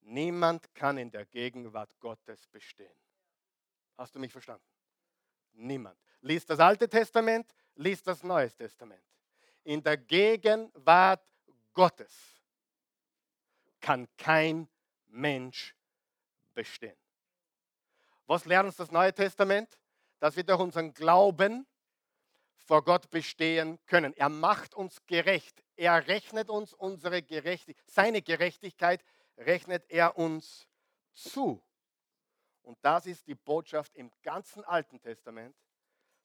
Niemand kann in der Gegenwart Gottes bestehen. Hast du mich verstanden? Niemand. Lies das Alte Testament, lies das Neue Testament. In der Gegenwart Gottes kann kein Mensch bestehen. Was lernt uns das Neue Testament? Dass wir durch unseren Glauben vor Gott bestehen können. Er macht uns gerecht. Er rechnet uns unsere Gerechtigkeit, seine Gerechtigkeit rechnet er uns zu. Und das ist die Botschaft im ganzen Alten Testament,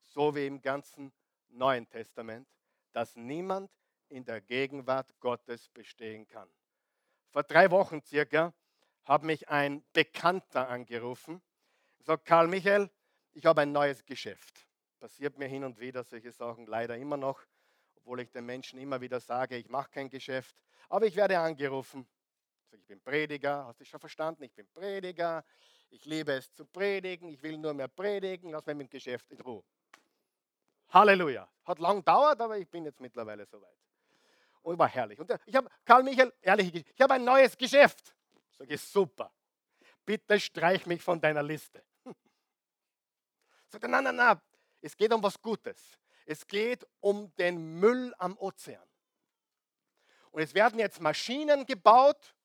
so wie im ganzen Neuen Testament, dass niemand in der Gegenwart Gottes bestehen kann. Vor drei Wochen circa hat mich ein Bekannter angerufen. Er sagt, Karl Michael, ich habe ein neues Geschäft. Passiert mir hin und wieder solche Sachen leider immer noch, obwohl ich den Menschen immer wieder sage, ich mache kein Geschäft. Aber ich werde angerufen. Ich bin Prediger, hast du schon verstanden? Ich bin Prediger. Ich liebe es zu predigen. Ich will nur mehr predigen. Lass mich mit dem Geschäft in Ruhe. Halleluja. Hat lang gedauert, aber ich bin jetzt mittlerweile soweit. Und war herrlich. Und ich habe, Karl Michael, ehrlich, ich habe ein neues Geschäft. Sag ich, super. Bitte streich mich von deiner Liste. Sagt er, nein, nein, nein, es geht um was Gutes. Es geht um den Müll am Ozean. Und es werden jetzt Maschinen gebaut,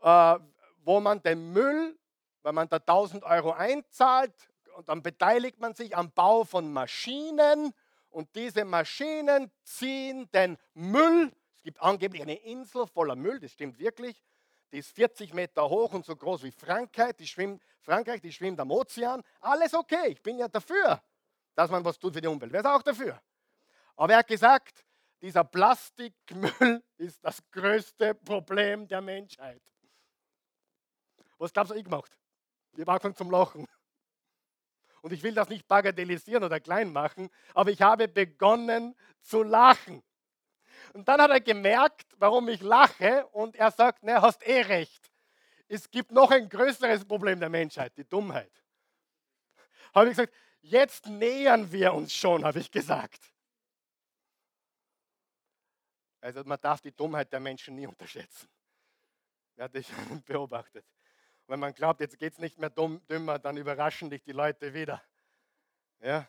äh, wo man den Müll, wenn man da 1000 Euro einzahlt, und dann beteiligt man sich am Bau von Maschinen und diese Maschinen ziehen den Müll. Es gibt angeblich eine Insel voller Müll, das stimmt wirklich. Die ist 40 Meter hoch und so groß wie Frankreich. Die schwimmt, Frankreich, die schwimmt am Ozean. Alles okay, ich bin ja dafür, dass man was tut für die Umwelt. Wer ist auch dafür? Aber er hat gesagt, dieser Plastikmüll ist das größte Problem der Menschheit. Was glaubst du, ich gemacht? Ich habe angefangen zum Lachen. Und ich will das nicht bagatellisieren oder klein machen, aber ich habe begonnen zu lachen. Und dann hat er gemerkt, warum ich lache und er sagt, ne, hast eh recht. Es gibt noch ein größeres Problem der Menschheit, die Dummheit. Habe ich gesagt, jetzt nähern wir uns schon, habe ich gesagt. Also man darf die Dummheit der Menschen nie unterschätzen. Hat dich beobachtet? Wenn man glaubt, jetzt geht es nicht mehr dumm, dümmer, dann überraschen dich die Leute wieder. Ja?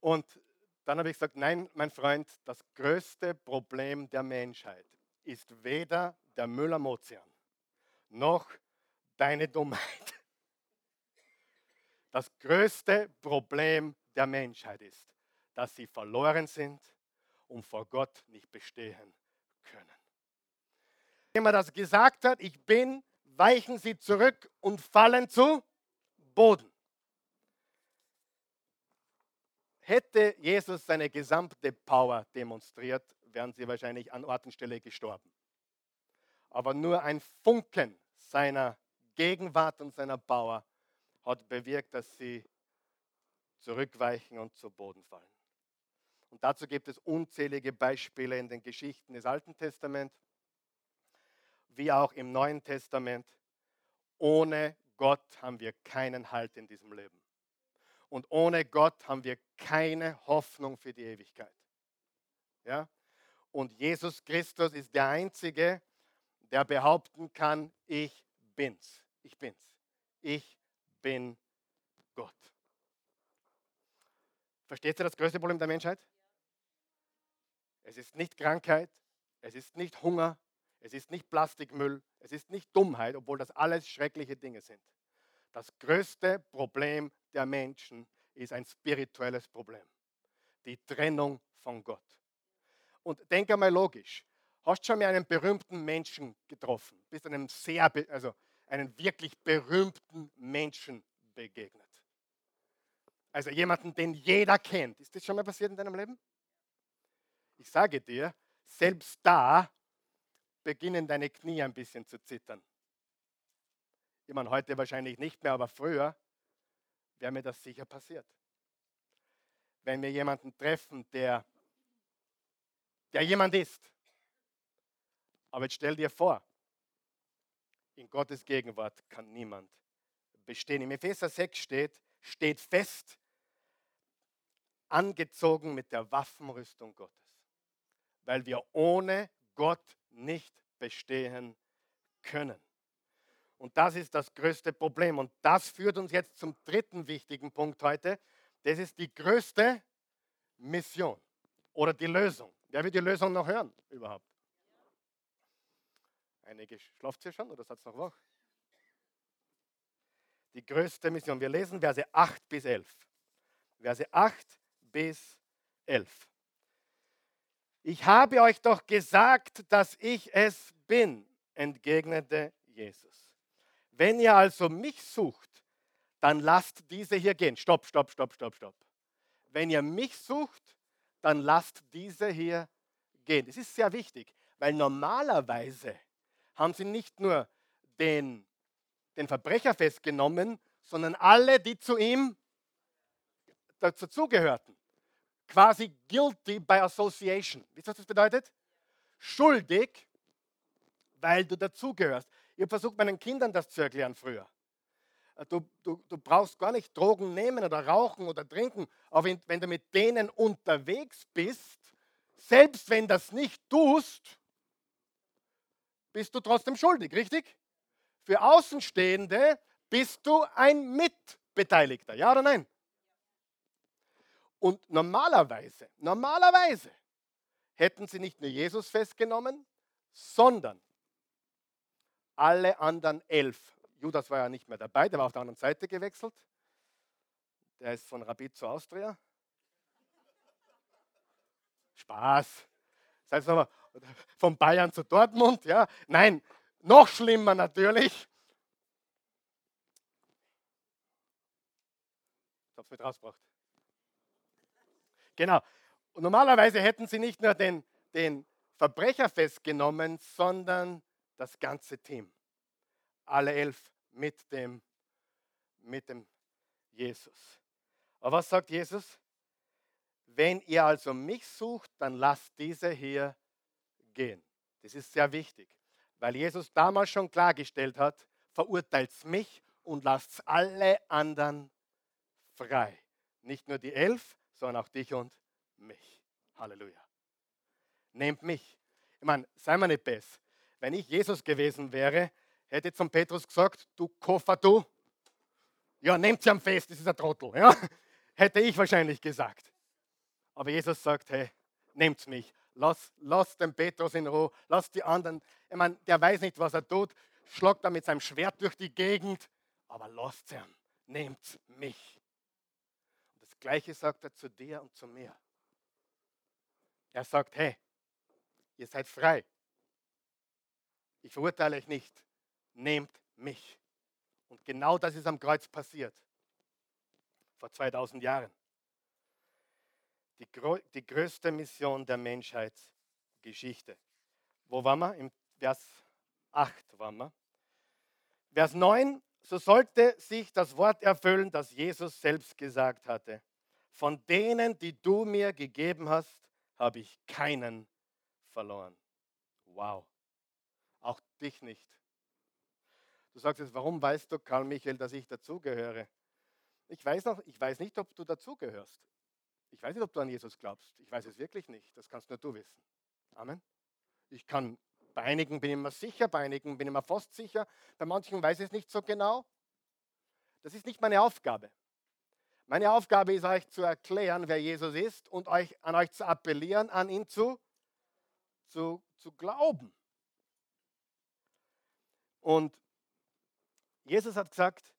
Und dann habe ich gesagt, nein, mein Freund, das größte Problem der Menschheit ist weder der Müll am Ozean noch deine Dummheit. Das größte Problem der Menschheit ist, dass sie verloren sind und vor Gott nicht bestehen können. Wenn man das gesagt hat, ich bin, weichen sie zurück und fallen zu Boden. Hätte Jesus seine gesamte Power demonstriert, wären sie wahrscheinlich an Ort und Stelle gestorben. Aber nur ein Funken seiner Gegenwart und seiner Power hat bewirkt, dass sie zurückweichen und zu Boden fallen. Und dazu gibt es unzählige Beispiele in den Geschichten des Alten Testaments, wie auch im Neuen Testament. Ohne Gott haben wir keinen Halt in diesem Leben. Und ohne Gott haben wir keine Hoffnung für die Ewigkeit. Ja? Und Jesus Christus ist der Einzige, der behaupten kann, ich bin's. Ich bin's. Ich bin Gott. Versteht ihr das größte Problem der Menschheit? Es ist nicht Krankheit, es ist nicht Hunger, es ist nicht Plastikmüll, es ist nicht Dummheit, obwohl das alles schreckliche Dinge sind. Das größte Problem der Menschen ist ein spirituelles Problem. Die Trennung von Gott. Und denk einmal logisch. Hast schon mal einen berühmten Menschen getroffen? Bist einem sehr, also einen wirklich berühmten Menschen begegnet? Also jemanden, den jeder kennt. Ist das schon mal passiert in deinem Leben? Ich sage dir, selbst da beginnen deine Knie ein bisschen zu zittern. Ich meine, heute wahrscheinlich nicht mehr, aber früher wäre mir das sicher passiert. Wenn wir jemanden treffen, der, der jemand ist. Aber jetzt stell dir vor, in Gottes Gegenwart kann niemand bestehen. Im Epheser 6 steht, steht fest, angezogen mit der Waffenrüstung Gottes, weil wir ohne Gott nicht bestehen können. Und das ist das größte Problem. Und das führt uns jetzt zum dritten wichtigen Punkt heute. Das ist die größte Mission oder die Lösung. Wer will die Lösung noch hören überhaupt? Einige schlaft ihr schon oder seid noch wach? Die größte Mission. Wir lesen Verse 8 bis 11. Verse 8 bis 11. Ich habe euch doch gesagt, dass ich es bin, entgegnete Jesus. Wenn ihr also mich sucht, dann lasst diese hier gehen. Stopp, stopp, stopp, stopp, stopp. Wenn ihr mich sucht, dann lasst diese hier gehen. Das ist sehr wichtig, weil normalerweise haben sie nicht nur den, den Verbrecher festgenommen, sondern alle, die zu ihm dazugehörten quasi guilty by association. Wisst ihr, was das bedeutet? Schuldig, weil du dazugehörst. Ich habe versucht, meinen Kindern das zu erklären früher. Äh, du, du, du brauchst gar nicht Drogen nehmen oder rauchen oder trinken, aber wenn, wenn du mit denen unterwegs bist, selbst wenn das nicht tust, bist du trotzdem schuldig, richtig? Für Außenstehende bist du ein Mitbeteiligter, ja oder nein? Und normalerweise, normalerweise hätten sie nicht nur Jesus festgenommen, sondern alle anderen elf. Judas war ja nicht mehr dabei, der war auf der anderen Seite gewechselt. Der ist von Rabbi zu Austria. Spaß. Das heißt nochmal, von Bayern zu Dortmund, ja. Nein, noch schlimmer natürlich. Ich habe es mit rausgebracht. Genau. Und normalerweise hätten sie nicht nur den, den Verbrecher festgenommen, sondern das ganze Team. Alle elf mit dem, mit dem Jesus. Aber was sagt Jesus? Wenn ihr also mich sucht, dann lasst diese hier gehen. Das ist sehr wichtig, weil Jesus damals schon klargestellt hat, verurteilt mich und lasst alle anderen frei. Nicht nur die elf, sondern auch dich und mich. Halleluja. Nehmt mich. Ich meine, sei mal nicht besser. Wenn ich Jesus gewesen wäre, hätte ich zum Petrus gesagt, du Koffer, du. Ja, nehmt sie am Fest, das ist ein Trottel. Ja? Hätte ich wahrscheinlich gesagt. Aber Jesus sagt, hey, nehmt mich. Lass, lass den Petrus in Ruhe, lass die anderen. Ich meine, der weiß nicht, was er tut, schlagt er mit seinem Schwert durch die Gegend, aber lasst ihn, nehmt mich. Gleiche sagt er zu dir und zu mir. Er sagt, hey, ihr seid frei. Ich verurteile euch nicht. Nehmt mich. Und genau das ist am Kreuz passiert. Vor 2000 Jahren. Die, die größte Mission der Menschheitsgeschichte. Wo waren wir? Im Vers 8 waren wir. Vers 9, so sollte sich das Wort erfüllen, das Jesus selbst gesagt hatte. Von denen, die du mir gegeben hast, habe ich keinen verloren. Wow. Auch dich nicht. Du sagst jetzt, warum weißt du, Karl Michael, dass ich dazugehöre? Ich weiß, noch, ich weiß nicht, ob du dazugehörst. Ich weiß nicht, ob du an Jesus glaubst. Ich weiß es wirklich nicht. Das kannst nur du wissen. Amen. Ich kann, bei einigen bin ich mir sicher, bei einigen bin ich mir fast sicher, bei manchen weiß ich es nicht so genau. Das ist nicht meine Aufgabe. Meine Aufgabe ist euch zu erklären, wer Jesus ist und euch, an euch zu appellieren, an ihn zu, zu, zu glauben. Und Jesus hat gesagt,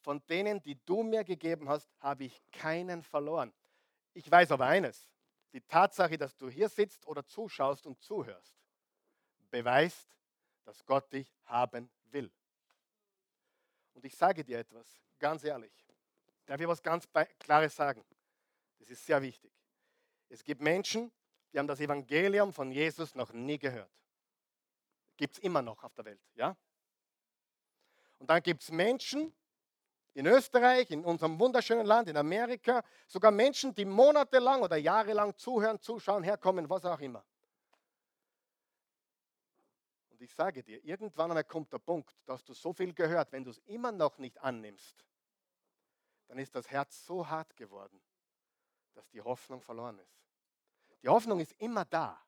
von denen, die du mir gegeben hast, habe ich keinen verloren. Ich weiß aber eines, die Tatsache, dass du hier sitzt oder zuschaust und zuhörst, beweist, dass Gott dich haben will. Und ich sage dir etwas, ganz ehrlich. Darf ich was ganz Klares sagen? Das ist sehr wichtig. Es gibt Menschen, die haben das Evangelium von Jesus noch nie gehört. Gibt es immer noch auf der Welt, ja? Und dann gibt es Menschen in Österreich, in unserem wunderschönen Land, in Amerika, sogar Menschen, die monatelang oder jahrelang zuhören, zuschauen, herkommen, was auch immer. Und ich sage dir, irgendwann einmal kommt der Punkt, dass du so viel gehört, wenn du es immer noch nicht annimmst, dann ist das Herz so hart geworden, dass die Hoffnung verloren ist. Die Hoffnung ist immer da.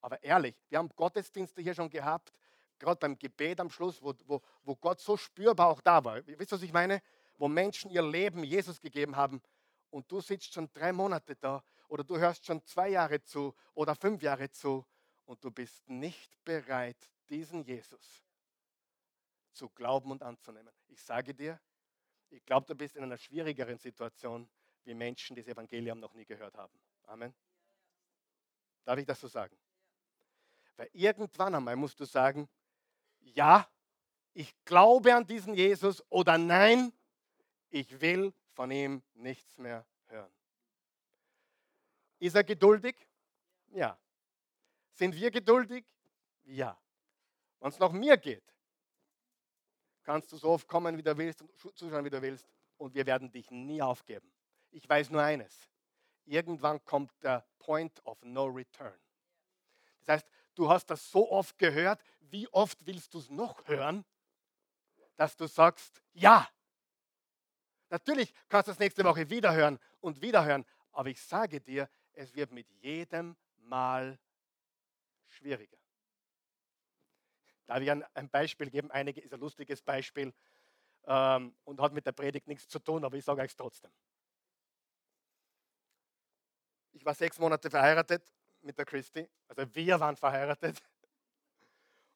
Aber ehrlich, wir haben Gottesdienste hier schon gehabt, gerade beim Gebet am Schluss, wo, wo, wo Gott so spürbar auch da war. Wisst ihr, was ich meine? Wo Menschen ihr Leben Jesus gegeben haben und du sitzt schon drei Monate da oder du hörst schon zwei Jahre zu oder fünf Jahre zu und du bist nicht bereit, diesen Jesus zu glauben und anzunehmen. Ich sage dir, ich glaube, du bist in einer schwierigeren Situation, wie Menschen, die das Evangelium noch nie gehört haben. Amen. Darf ich das so sagen? Weil irgendwann einmal musst du sagen, ja, ich glaube an diesen Jesus oder nein, ich will von ihm nichts mehr hören. Ist er geduldig? Ja. Sind wir geduldig? Ja. Wenn es nach mir geht, kannst du so oft kommen, wie du willst und zuschauen, wie du willst und wir werden dich nie aufgeben. Ich weiß nur eines. Irgendwann kommt der Point of No Return. Das heißt, du hast das so oft gehört, wie oft willst du es noch hören, dass du sagst, ja. Natürlich kannst du es nächste Woche wieder hören und wieder hören, aber ich sage dir, es wird mit jedem Mal schwieriger. Darf ich ein Beispiel geben? Einige ist ein lustiges Beispiel ähm, und hat mit der Predigt nichts zu tun, aber ich sage euch trotzdem. Ich war sechs Monate verheiratet mit der Christi, also wir waren verheiratet.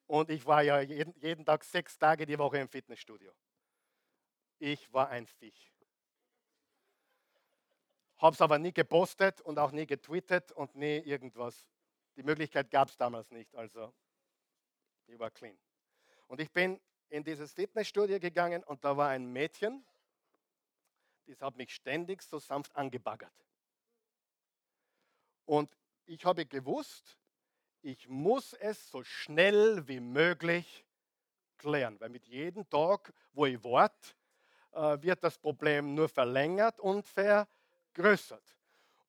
Und ich war ja jeden, jeden Tag sechs Tage die Woche im Fitnessstudio. Ich war ein Fisch. Habe es aber nie gepostet und auch nie getweetet und nie irgendwas. Die Möglichkeit gab es damals nicht, also ich war clean. Und ich bin in dieses Fitnessstudio gegangen und da war ein Mädchen, das hat mich ständig so sanft angebaggert. Und ich habe gewusst, ich muss es so schnell wie möglich klären, weil mit jedem Tag, wo ich warte, äh, wird das Problem nur verlängert und vergrößert.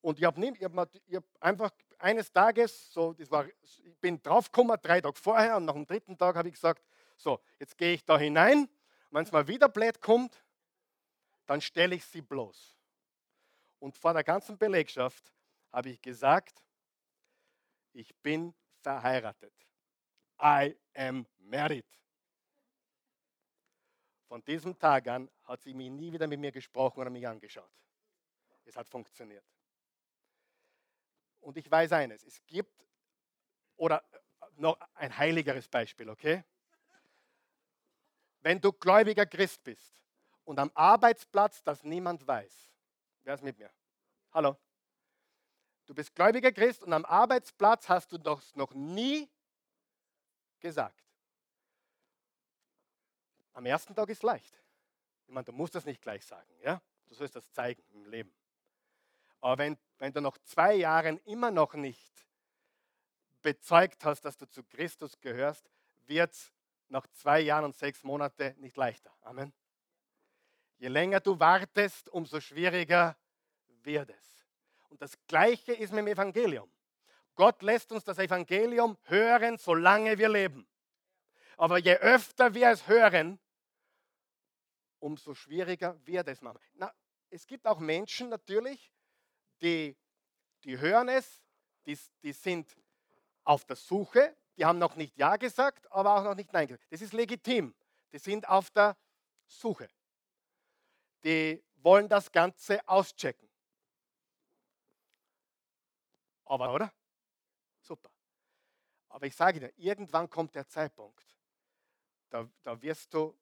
Und ich habe hab, hab einfach eines Tages, so, das war, ich bin draufgekommen, drei Tage vorher, und nach dem dritten Tag habe ich gesagt, so, jetzt gehe ich da hinein, wenn es mal wieder blöd kommt, dann stelle ich sie bloß. Und vor der ganzen Belegschaft habe ich gesagt, ich bin verheiratet. I am married. Von diesem Tag an hat sie mich nie wieder mit mir gesprochen oder mich angeschaut. Es hat funktioniert. Und ich weiß eines, es gibt, oder noch ein heiligeres Beispiel, okay? Wenn du gläubiger Christ bist und am Arbeitsplatz das niemand weiß, wer ist mit mir? Hallo? Du bist gläubiger Christ und am Arbeitsplatz hast du das noch nie gesagt. Am ersten Tag ist leicht. Ich meine, du musst das nicht gleich sagen, ja? Du sollst das zeigen im Leben. Aber wenn, wenn du nach zwei Jahren immer noch nicht bezeugt hast, dass du zu Christus gehörst, wird es nach zwei Jahren und sechs Monaten nicht leichter. Amen. Je länger du wartest, umso schwieriger wird es. Und das Gleiche ist mit dem Evangelium. Gott lässt uns das Evangelium hören, solange wir leben. Aber je öfter wir es hören, umso schwieriger wird es. Na, es gibt auch Menschen natürlich, die, die hören es, die, die sind auf der Suche, die haben noch nicht Ja gesagt, aber auch noch nicht Nein gesagt. Das ist legitim. Die sind auf der Suche. Die wollen das Ganze auschecken. Aber, oder? Super. Aber ich sage dir, irgendwann kommt der Zeitpunkt, da, da wirst du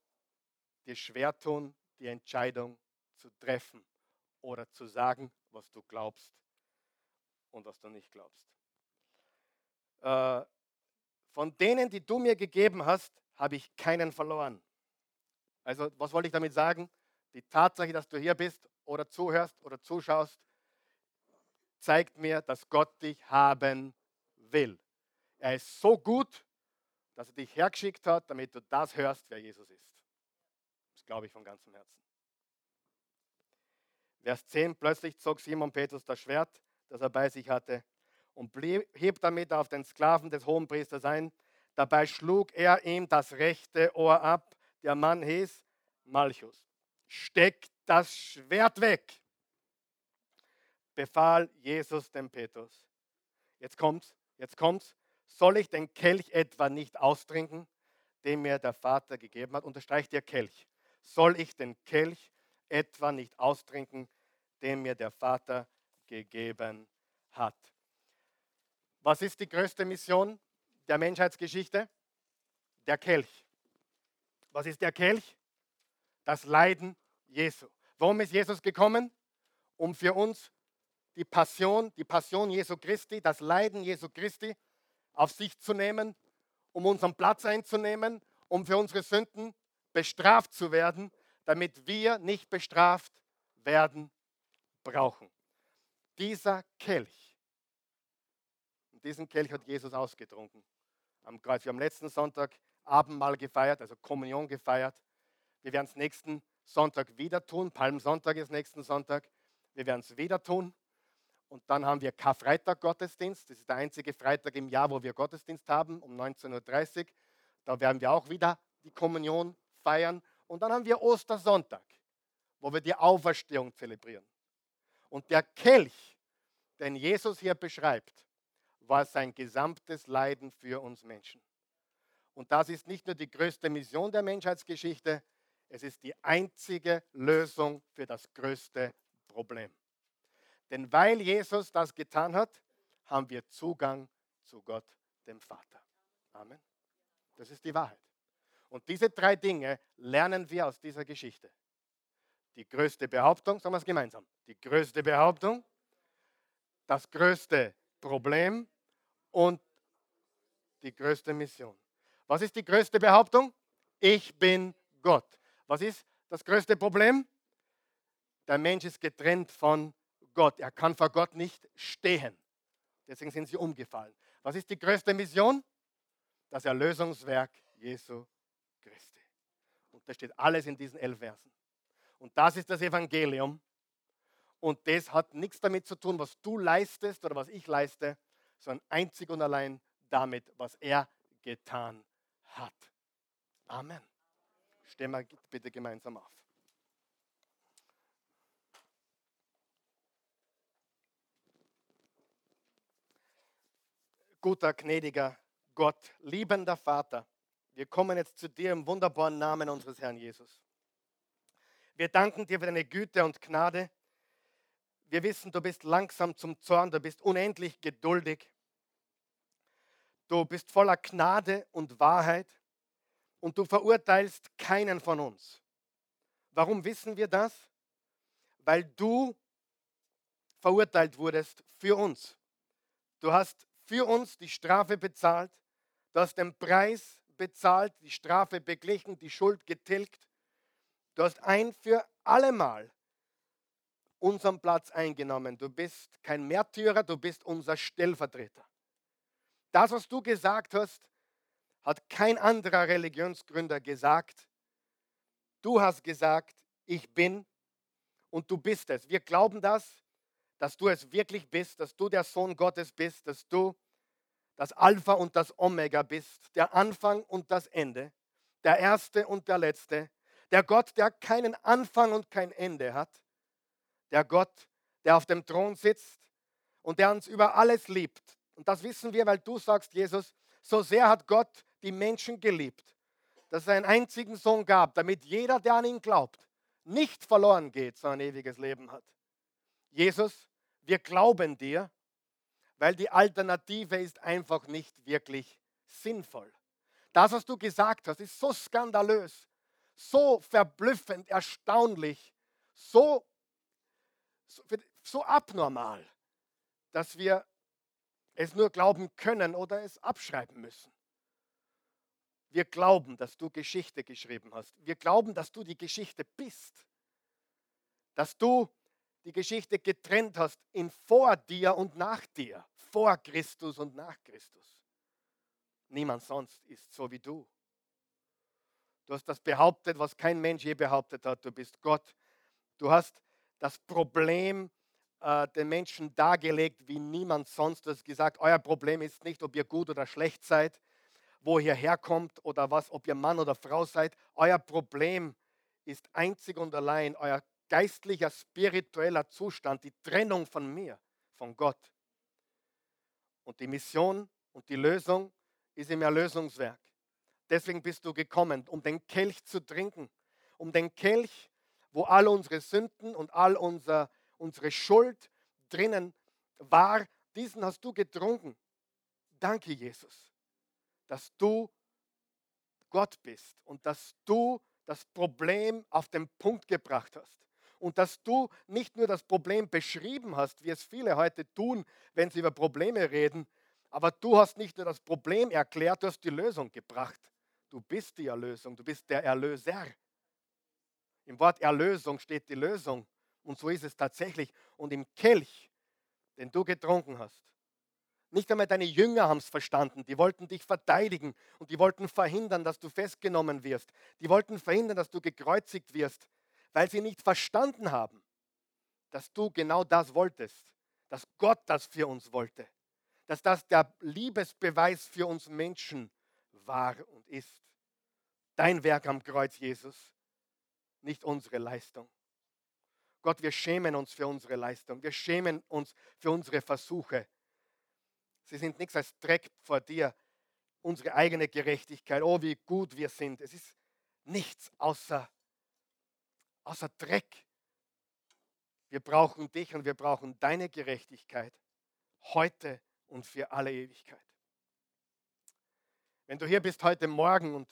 dir schwer tun, die Entscheidung zu treffen oder zu sagen, was du glaubst und was du nicht glaubst. Äh, von denen, die du mir gegeben hast, habe ich keinen verloren. Also, was wollte ich damit sagen? Die Tatsache, dass du hier bist oder zuhörst oder zuschaust, zeigt mir, dass Gott dich haben will. Er ist so gut, dass er dich hergeschickt hat, damit du das hörst, wer Jesus ist. Das glaube ich von ganzem Herzen. Vers 10, plötzlich zog Simon Petrus das Schwert, das er bei sich hatte, und blieb, hieb damit auf den Sklaven des Hohenpriesters ein. Dabei schlug er ihm das rechte Ohr ab. Der Mann hieß Malchus. Steck das Schwert weg, befahl Jesus dem Petrus. Jetzt kommt's, jetzt kommt's. Soll ich den Kelch etwa nicht austrinken, den mir der Vater gegeben hat? Unterstreicht der Kelch. Soll ich den Kelch etwa nicht austrinken, den mir der Vater gegeben hat? Was ist die größte Mission der Menschheitsgeschichte? Der Kelch. Was ist der Kelch? Das Leiden Jesu. Warum ist Jesus gekommen? Um für uns die Passion, die Passion Jesu Christi, das Leiden Jesu Christi auf sich zu nehmen, um unseren Platz einzunehmen, um für unsere Sünden bestraft zu werden, damit wir nicht bestraft werden brauchen. Dieser Kelch, diesen Kelch hat Jesus ausgetrunken am Kreuz. Wir haben letzten Sonntag Abendmahl gefeiert, also Kommunion gefeiert. Wir werden es nächsten Sonntag wieder tun. Palmsonntag ist nächsten Sonntag. Wir werden es wieder tun. Und dann haben wir Karfreitag Gottesdienst. Das ist der einzige Freitag im Jahr, wo wir Gottesdienst haben, um 19.30 Uhr. Da werden wir auch wieder die Kommunion feiern. Und dann haben wir Ostersonntag, wo wir die Auferstehung zelebrieren. Und der Kelch, den Jesus hier beschreibt, war sein gesamtes Leiden für uns Menschen. Und das ist nicht nur die größte Mission der Menschheitsgeschichte, es ist die einzige Lösung für das größte Problem. Denn weil Jesus das getan hat, haben wir Zugang zu Gott, dem Vater. Amen. Das ist die Wahrheit. Und diese drei Dinge lernen wir aus dieser Geschichte. Die größte Behauptung, sagen wir es gemeinsam, die größte Behauptung, das größte Problem und die größte Mission. Was ist die größte Behauptung? Ich bin Gott. Was ist das größte Problem? Der Mensch ist getrennt von Gott. Er kann vor Gott nicht stehen. Deswegen sind sie umgefallen. Was ist die größte Mission? Das Erlösungswerk Jesu Christi. Und da steht alles in diesen elf Versen. Und das ist das Evangelium. Und das hat nichts damit zu tun, was du leistest oder was ich leiste, sondern einzig und allein damit, was er getan hat. Amen. Stehen wir bitte gemeinsam auf. guter, gnädiger Gott, liebender Vater, wir kommen jetzt zu dir im wunderbaren Namen unseres Herrn Jesus. Wir danken dir für deine Güte und Gnade. Wir wissen, du bist langsam zum Zorn, du bist unendlich geduldig. Du bist voller Gnade und Wahrheit und du verurteilst keinen von uns. Warum wissen wir das? Weil du verurteilt wurdest für uns. Du hast für uns die Strafe bezahlt. Du hast den Preis bezahlt, die Strafe beglichen, die Schuld getilgt. Du hast ein für allemal unseren Platz eingenommen. Du bist kein Märtyrer, du bist unser Stellvertreter. Das, was du gesagt hast, hat kein anderer Religionsgründer gesagt. Du hast gesagt, ich bin und du bist es. Wir glauben das dass du es wirklich bist, dass du der Sohn Gottes bist, dass du das Alpha und das Omega bist, der Anfang und das Ende, der Erste und der Letzte, der Gott, der keinen Anfang und kein Ende hat, der Gott, der auf dem Thron sitzt und der uns über alles liebt. Und das wissen wir, weil du sagst, Jesus, so sehr hat Gott die Menschen geliebt, dass es einen einzigen Sohn gab, damit jeder, der an ihn glaubt, nicht verloren geht, sondern ewiges Leben hat. Jesus, wir glauben dir, weil die Alternative ist einfach nicht wirklich sinnvoll. Das, was du gesagt hast, ist so skandalös, so verblüffend, erstaunlich, so, so, so abnormal, dass wir es nur glauben können oder es abschreiben müssen. Wir glauben, dass du Geschichte geschrieben hast. Wir glauben, dass du die Geschichte bist. Dass du die Geschichte getrennt hast in vor dir und nach dir. Vor Christus und nach Christus. Niemand sonst ist so wie du. Du hast das behauptet, was kein Mensch je behauptet hat. Du bist Gott. Du hast das Problem äh, den Menschen dargelegt wie niemand sonst. Du hast gesagt, euer Problem ist nicht, ob ihr gut oder schlecht seid, wo ihr herkommt oder was, ob ihr Mann oder Frau seid. Euer Problem ist einzig und allein euer geistlicher, spiritueller Zustand, die Trennung von mir, von Gott. Und die Mission und die Lösung ist im Erlösungswerk. Deswegen bist du gekommen, um den Kelch zu trinken, um den Kelch, wo all unsere Sünden und all unser, unsere Schuld drinnen war, diesen hast du getrunken. Danke, Jesus, dass du Gott bist und dass du das Problem auf den Punkt gebracht hast. Und dass du nicht nur das Problem beschrieben hast, wie es viele heute tun, wenn sie über Probleme reden, aber du hast nicht nur das Problem erklärt, du hast die Lösung gebracht. Du bist die Erlösung, du bist der Erlöser. Im Wort Erlösung steht die Lösung. Und so ist es tatsächlich. Und im Kelch, den du getrunken hast, nicht einmal deine Jünger haben es verstanden. Die wollten dich verteidigen und die wollten verhindern, dass du festgenommen wirst. Die wollten verhindern, dass du gekreuzigt wirst, weil sie nicht verstanden haben, dass du genau das wolltest, dass Gott das für uns wollte, dass das der Liebesbeweis für uns Menschen war und ist. Dein Werk am Kreuz, Jesus, nicht unsere Leistung. Gott, wir schämen uns für unsere Leistung. Wir schämen uns für unsere Versuche. Sie sind nichts als Dreck vor dir. Unsere eigene Gerechtigkeit. Oh, wie gut wir sind. Es ist nichts außer, außer Dreck. Wir brauchen dich und wir brauchen deine Gerechtigkeit heute und für alle Ewigkeit. Wenn du hier bist heute Morgen und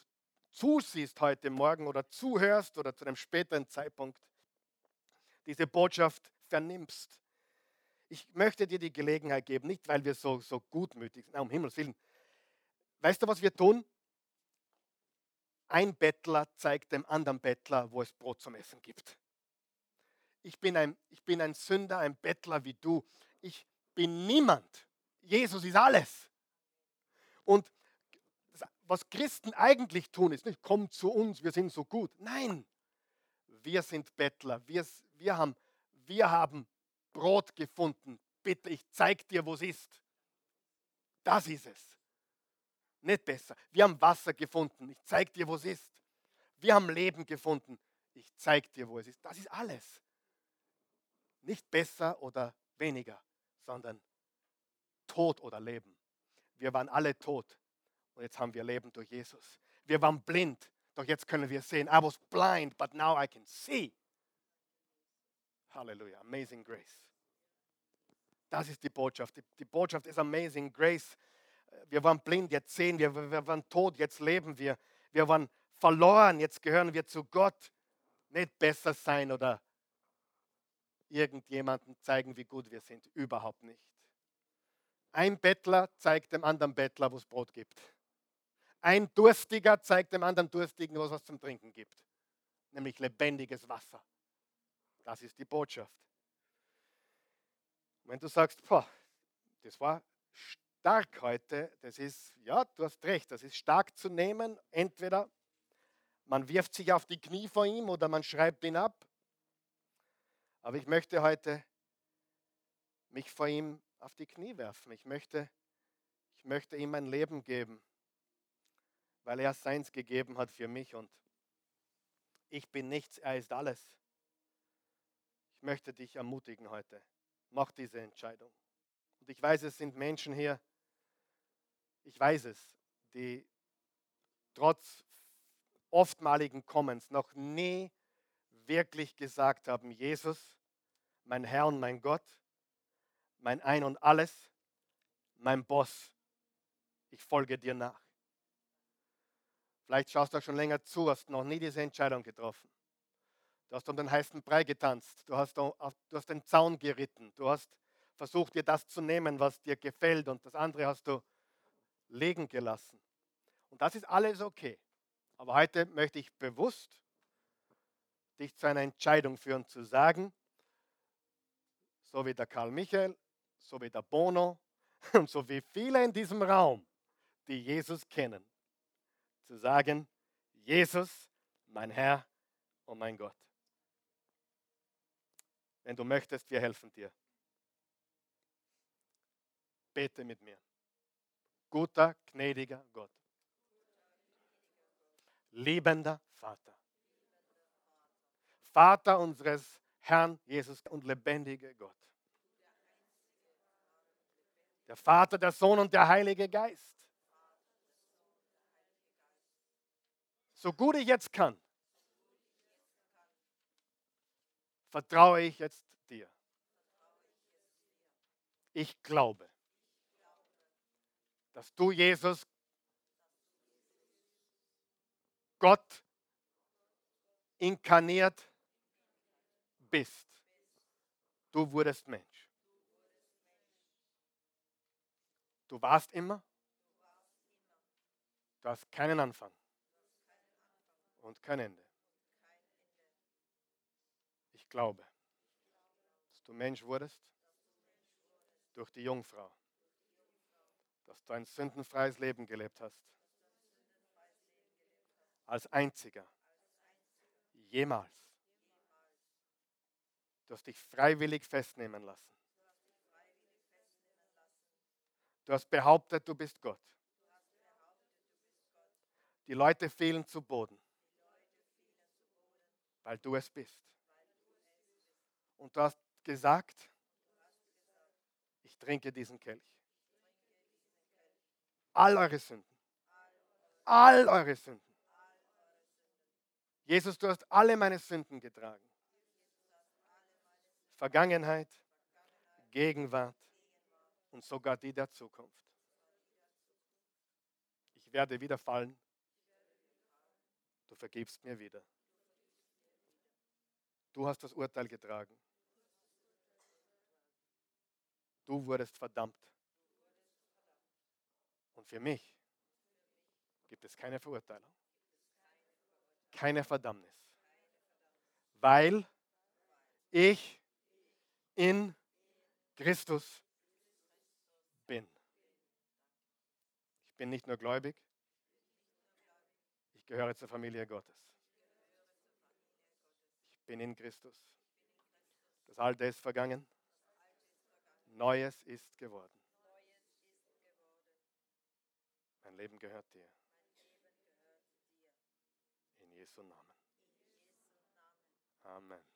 zusiehst heute Morgen oder zuhörst oder zu einem späteren Zeitpunkt, diese Botschaft vernimmst. Ich möchte dir die Gelegenheit geben, nicht weil wir so, so gutmütig sind, um Himmels Willen. Weißt du, was wir tun? Ein Bettler zeigt dem anderen Bettler, wo es Brot zum Essen gibt. Ich bin ein, ich bin ein Sünder, ein Bettler wie du. Ich bin niemand. Jesus ist alles. Und was Christen eigentlich tun, ist nicht, komm zu uns, wir sind so gut. Nein, wir sind Bettler, wir, wir, haben, wir haben Brot gefunden. Bitte, ich zeig dir, wo es ist. Das ist es. Nicht besser. Wir haben Wasser gefunden. Ich zeig dir, wo es ist. Wir haben Leben gefunden. Ich zeig dir, wo es ist. Das ist alles. Nicht besser oder weniger, sondern Tod oder Leben. Wir waren alle tot und jetzt haben wir Leben durch Jesus. Wir waren blind doch jetzt können wir sehen. I was blind, but now I can see. Halleluja. Amazing Grace. Das ist die Botschaft. Die, die, Botschaft ist Amazing Grace. Wir waren blind, jetzt sehen wir. Wir waren tot, jetzt leben wir. Wir waren verloren, jetzt gehören wir zu Gott. Nicht besser sein oder irgendjemandem zeigen, wie gut wir sind. Überhaupt nicht. Ein Bettler zeigt dem anderen Bettler, wo es Brot gibt. Ein Durstiger zeigt dem anderen Durstigen, was es zum Trinken gibt, nämlich lebendiges Wasser. Das ist die Botschaft. wenn du sagst, boah, das war stark heute, das ist, ja, du hast recht, das ist stark zu nehmen. Entweder man wirft sich auf die Knie vor ihm oder man schreibt ihn ab. Aber ich möchte heute mich vor ihm auf die Knie werfen. Ich möchte, ich möchte ihm mein Leben geben weil er seins gegeben hat für mich und ich bin nichts, er ist alles. Ich möchte dich ermutigen heute. Mach diese Entscheidung. Und ich weiß, es sind Menschen hier, ich weiß es, die trotz oftmaligen Kommens noch nie wirklich gesagt haben, Jesus, mein Herr und mein Gott, mein Ein und alles, mein Boss, ich folge dir nach. Vielleicht schaust du auch schon länger zu, hast noch nie diese Entscheidung getroffen. Du hast um den heißen Brei getanzt, du hast, du hast den Zaun geritten, du hast versucht, dir das zu nehmen, was dir gefällt und das andere hast du liegen gelassen. Und das ist alles okay. Aber heute möchte ich bewusst dich zu einer Entscheidung führen, zu sagen, so wie der Karl Michael, so wie der Bono und so wie viele in diesem Raum, die Jesus kennen, zu sagen, Jesus, mein Herr und mein Gott. Wenn du möchtest, wir helfen dir. Bete mit mir. Guter, gnädiger Gott. Liebender Vater. Vater unseres Herrn Jesus und lebendiger Gott. Der Vater, der Sohn und der Heilige Geist. So gut ich jetzt kann, vertraue ich jetzt dir. Ich glaube, dass du, Jesus, Gott inkarniert bist. Du wurdest Mensch. Du warst immer. Du hast keinen Anfang und kein Ende. Ich glaube, dass du Mensch wurdest durch die Jungfrau, dass du ein sündenfreies Leben gelebt hast, als einziger, jemals. Du hast dich freiwillig festnehmen lassen. Du hast behauptet, du bist Gott. Die Leute fielen zu Boden, weil du es bist. Und du hast gesagt, ich trinke diesen Kelch. All eure Sünden. All eure Sünden. Jesus, du hast alle meine Sünden getragen. Vergangenheit, Gegenwart und sogar die der Zukunft. Ich werde wieder fallen. Du vergibst mir wieder. Du hast das Urteil getragen. Du wurdest verdammt. Und für mich gibt es keine Verurteilung, keine Verdammnis, weil ich in Christus bin. Ich bin nicht nur gläubig, ich gehöre zur Familie Gottes. Ich bin in Christus. Das Alte ist vergangen, Neues ist geworden. Leben gehört dir. In Jesu Namen. Amen.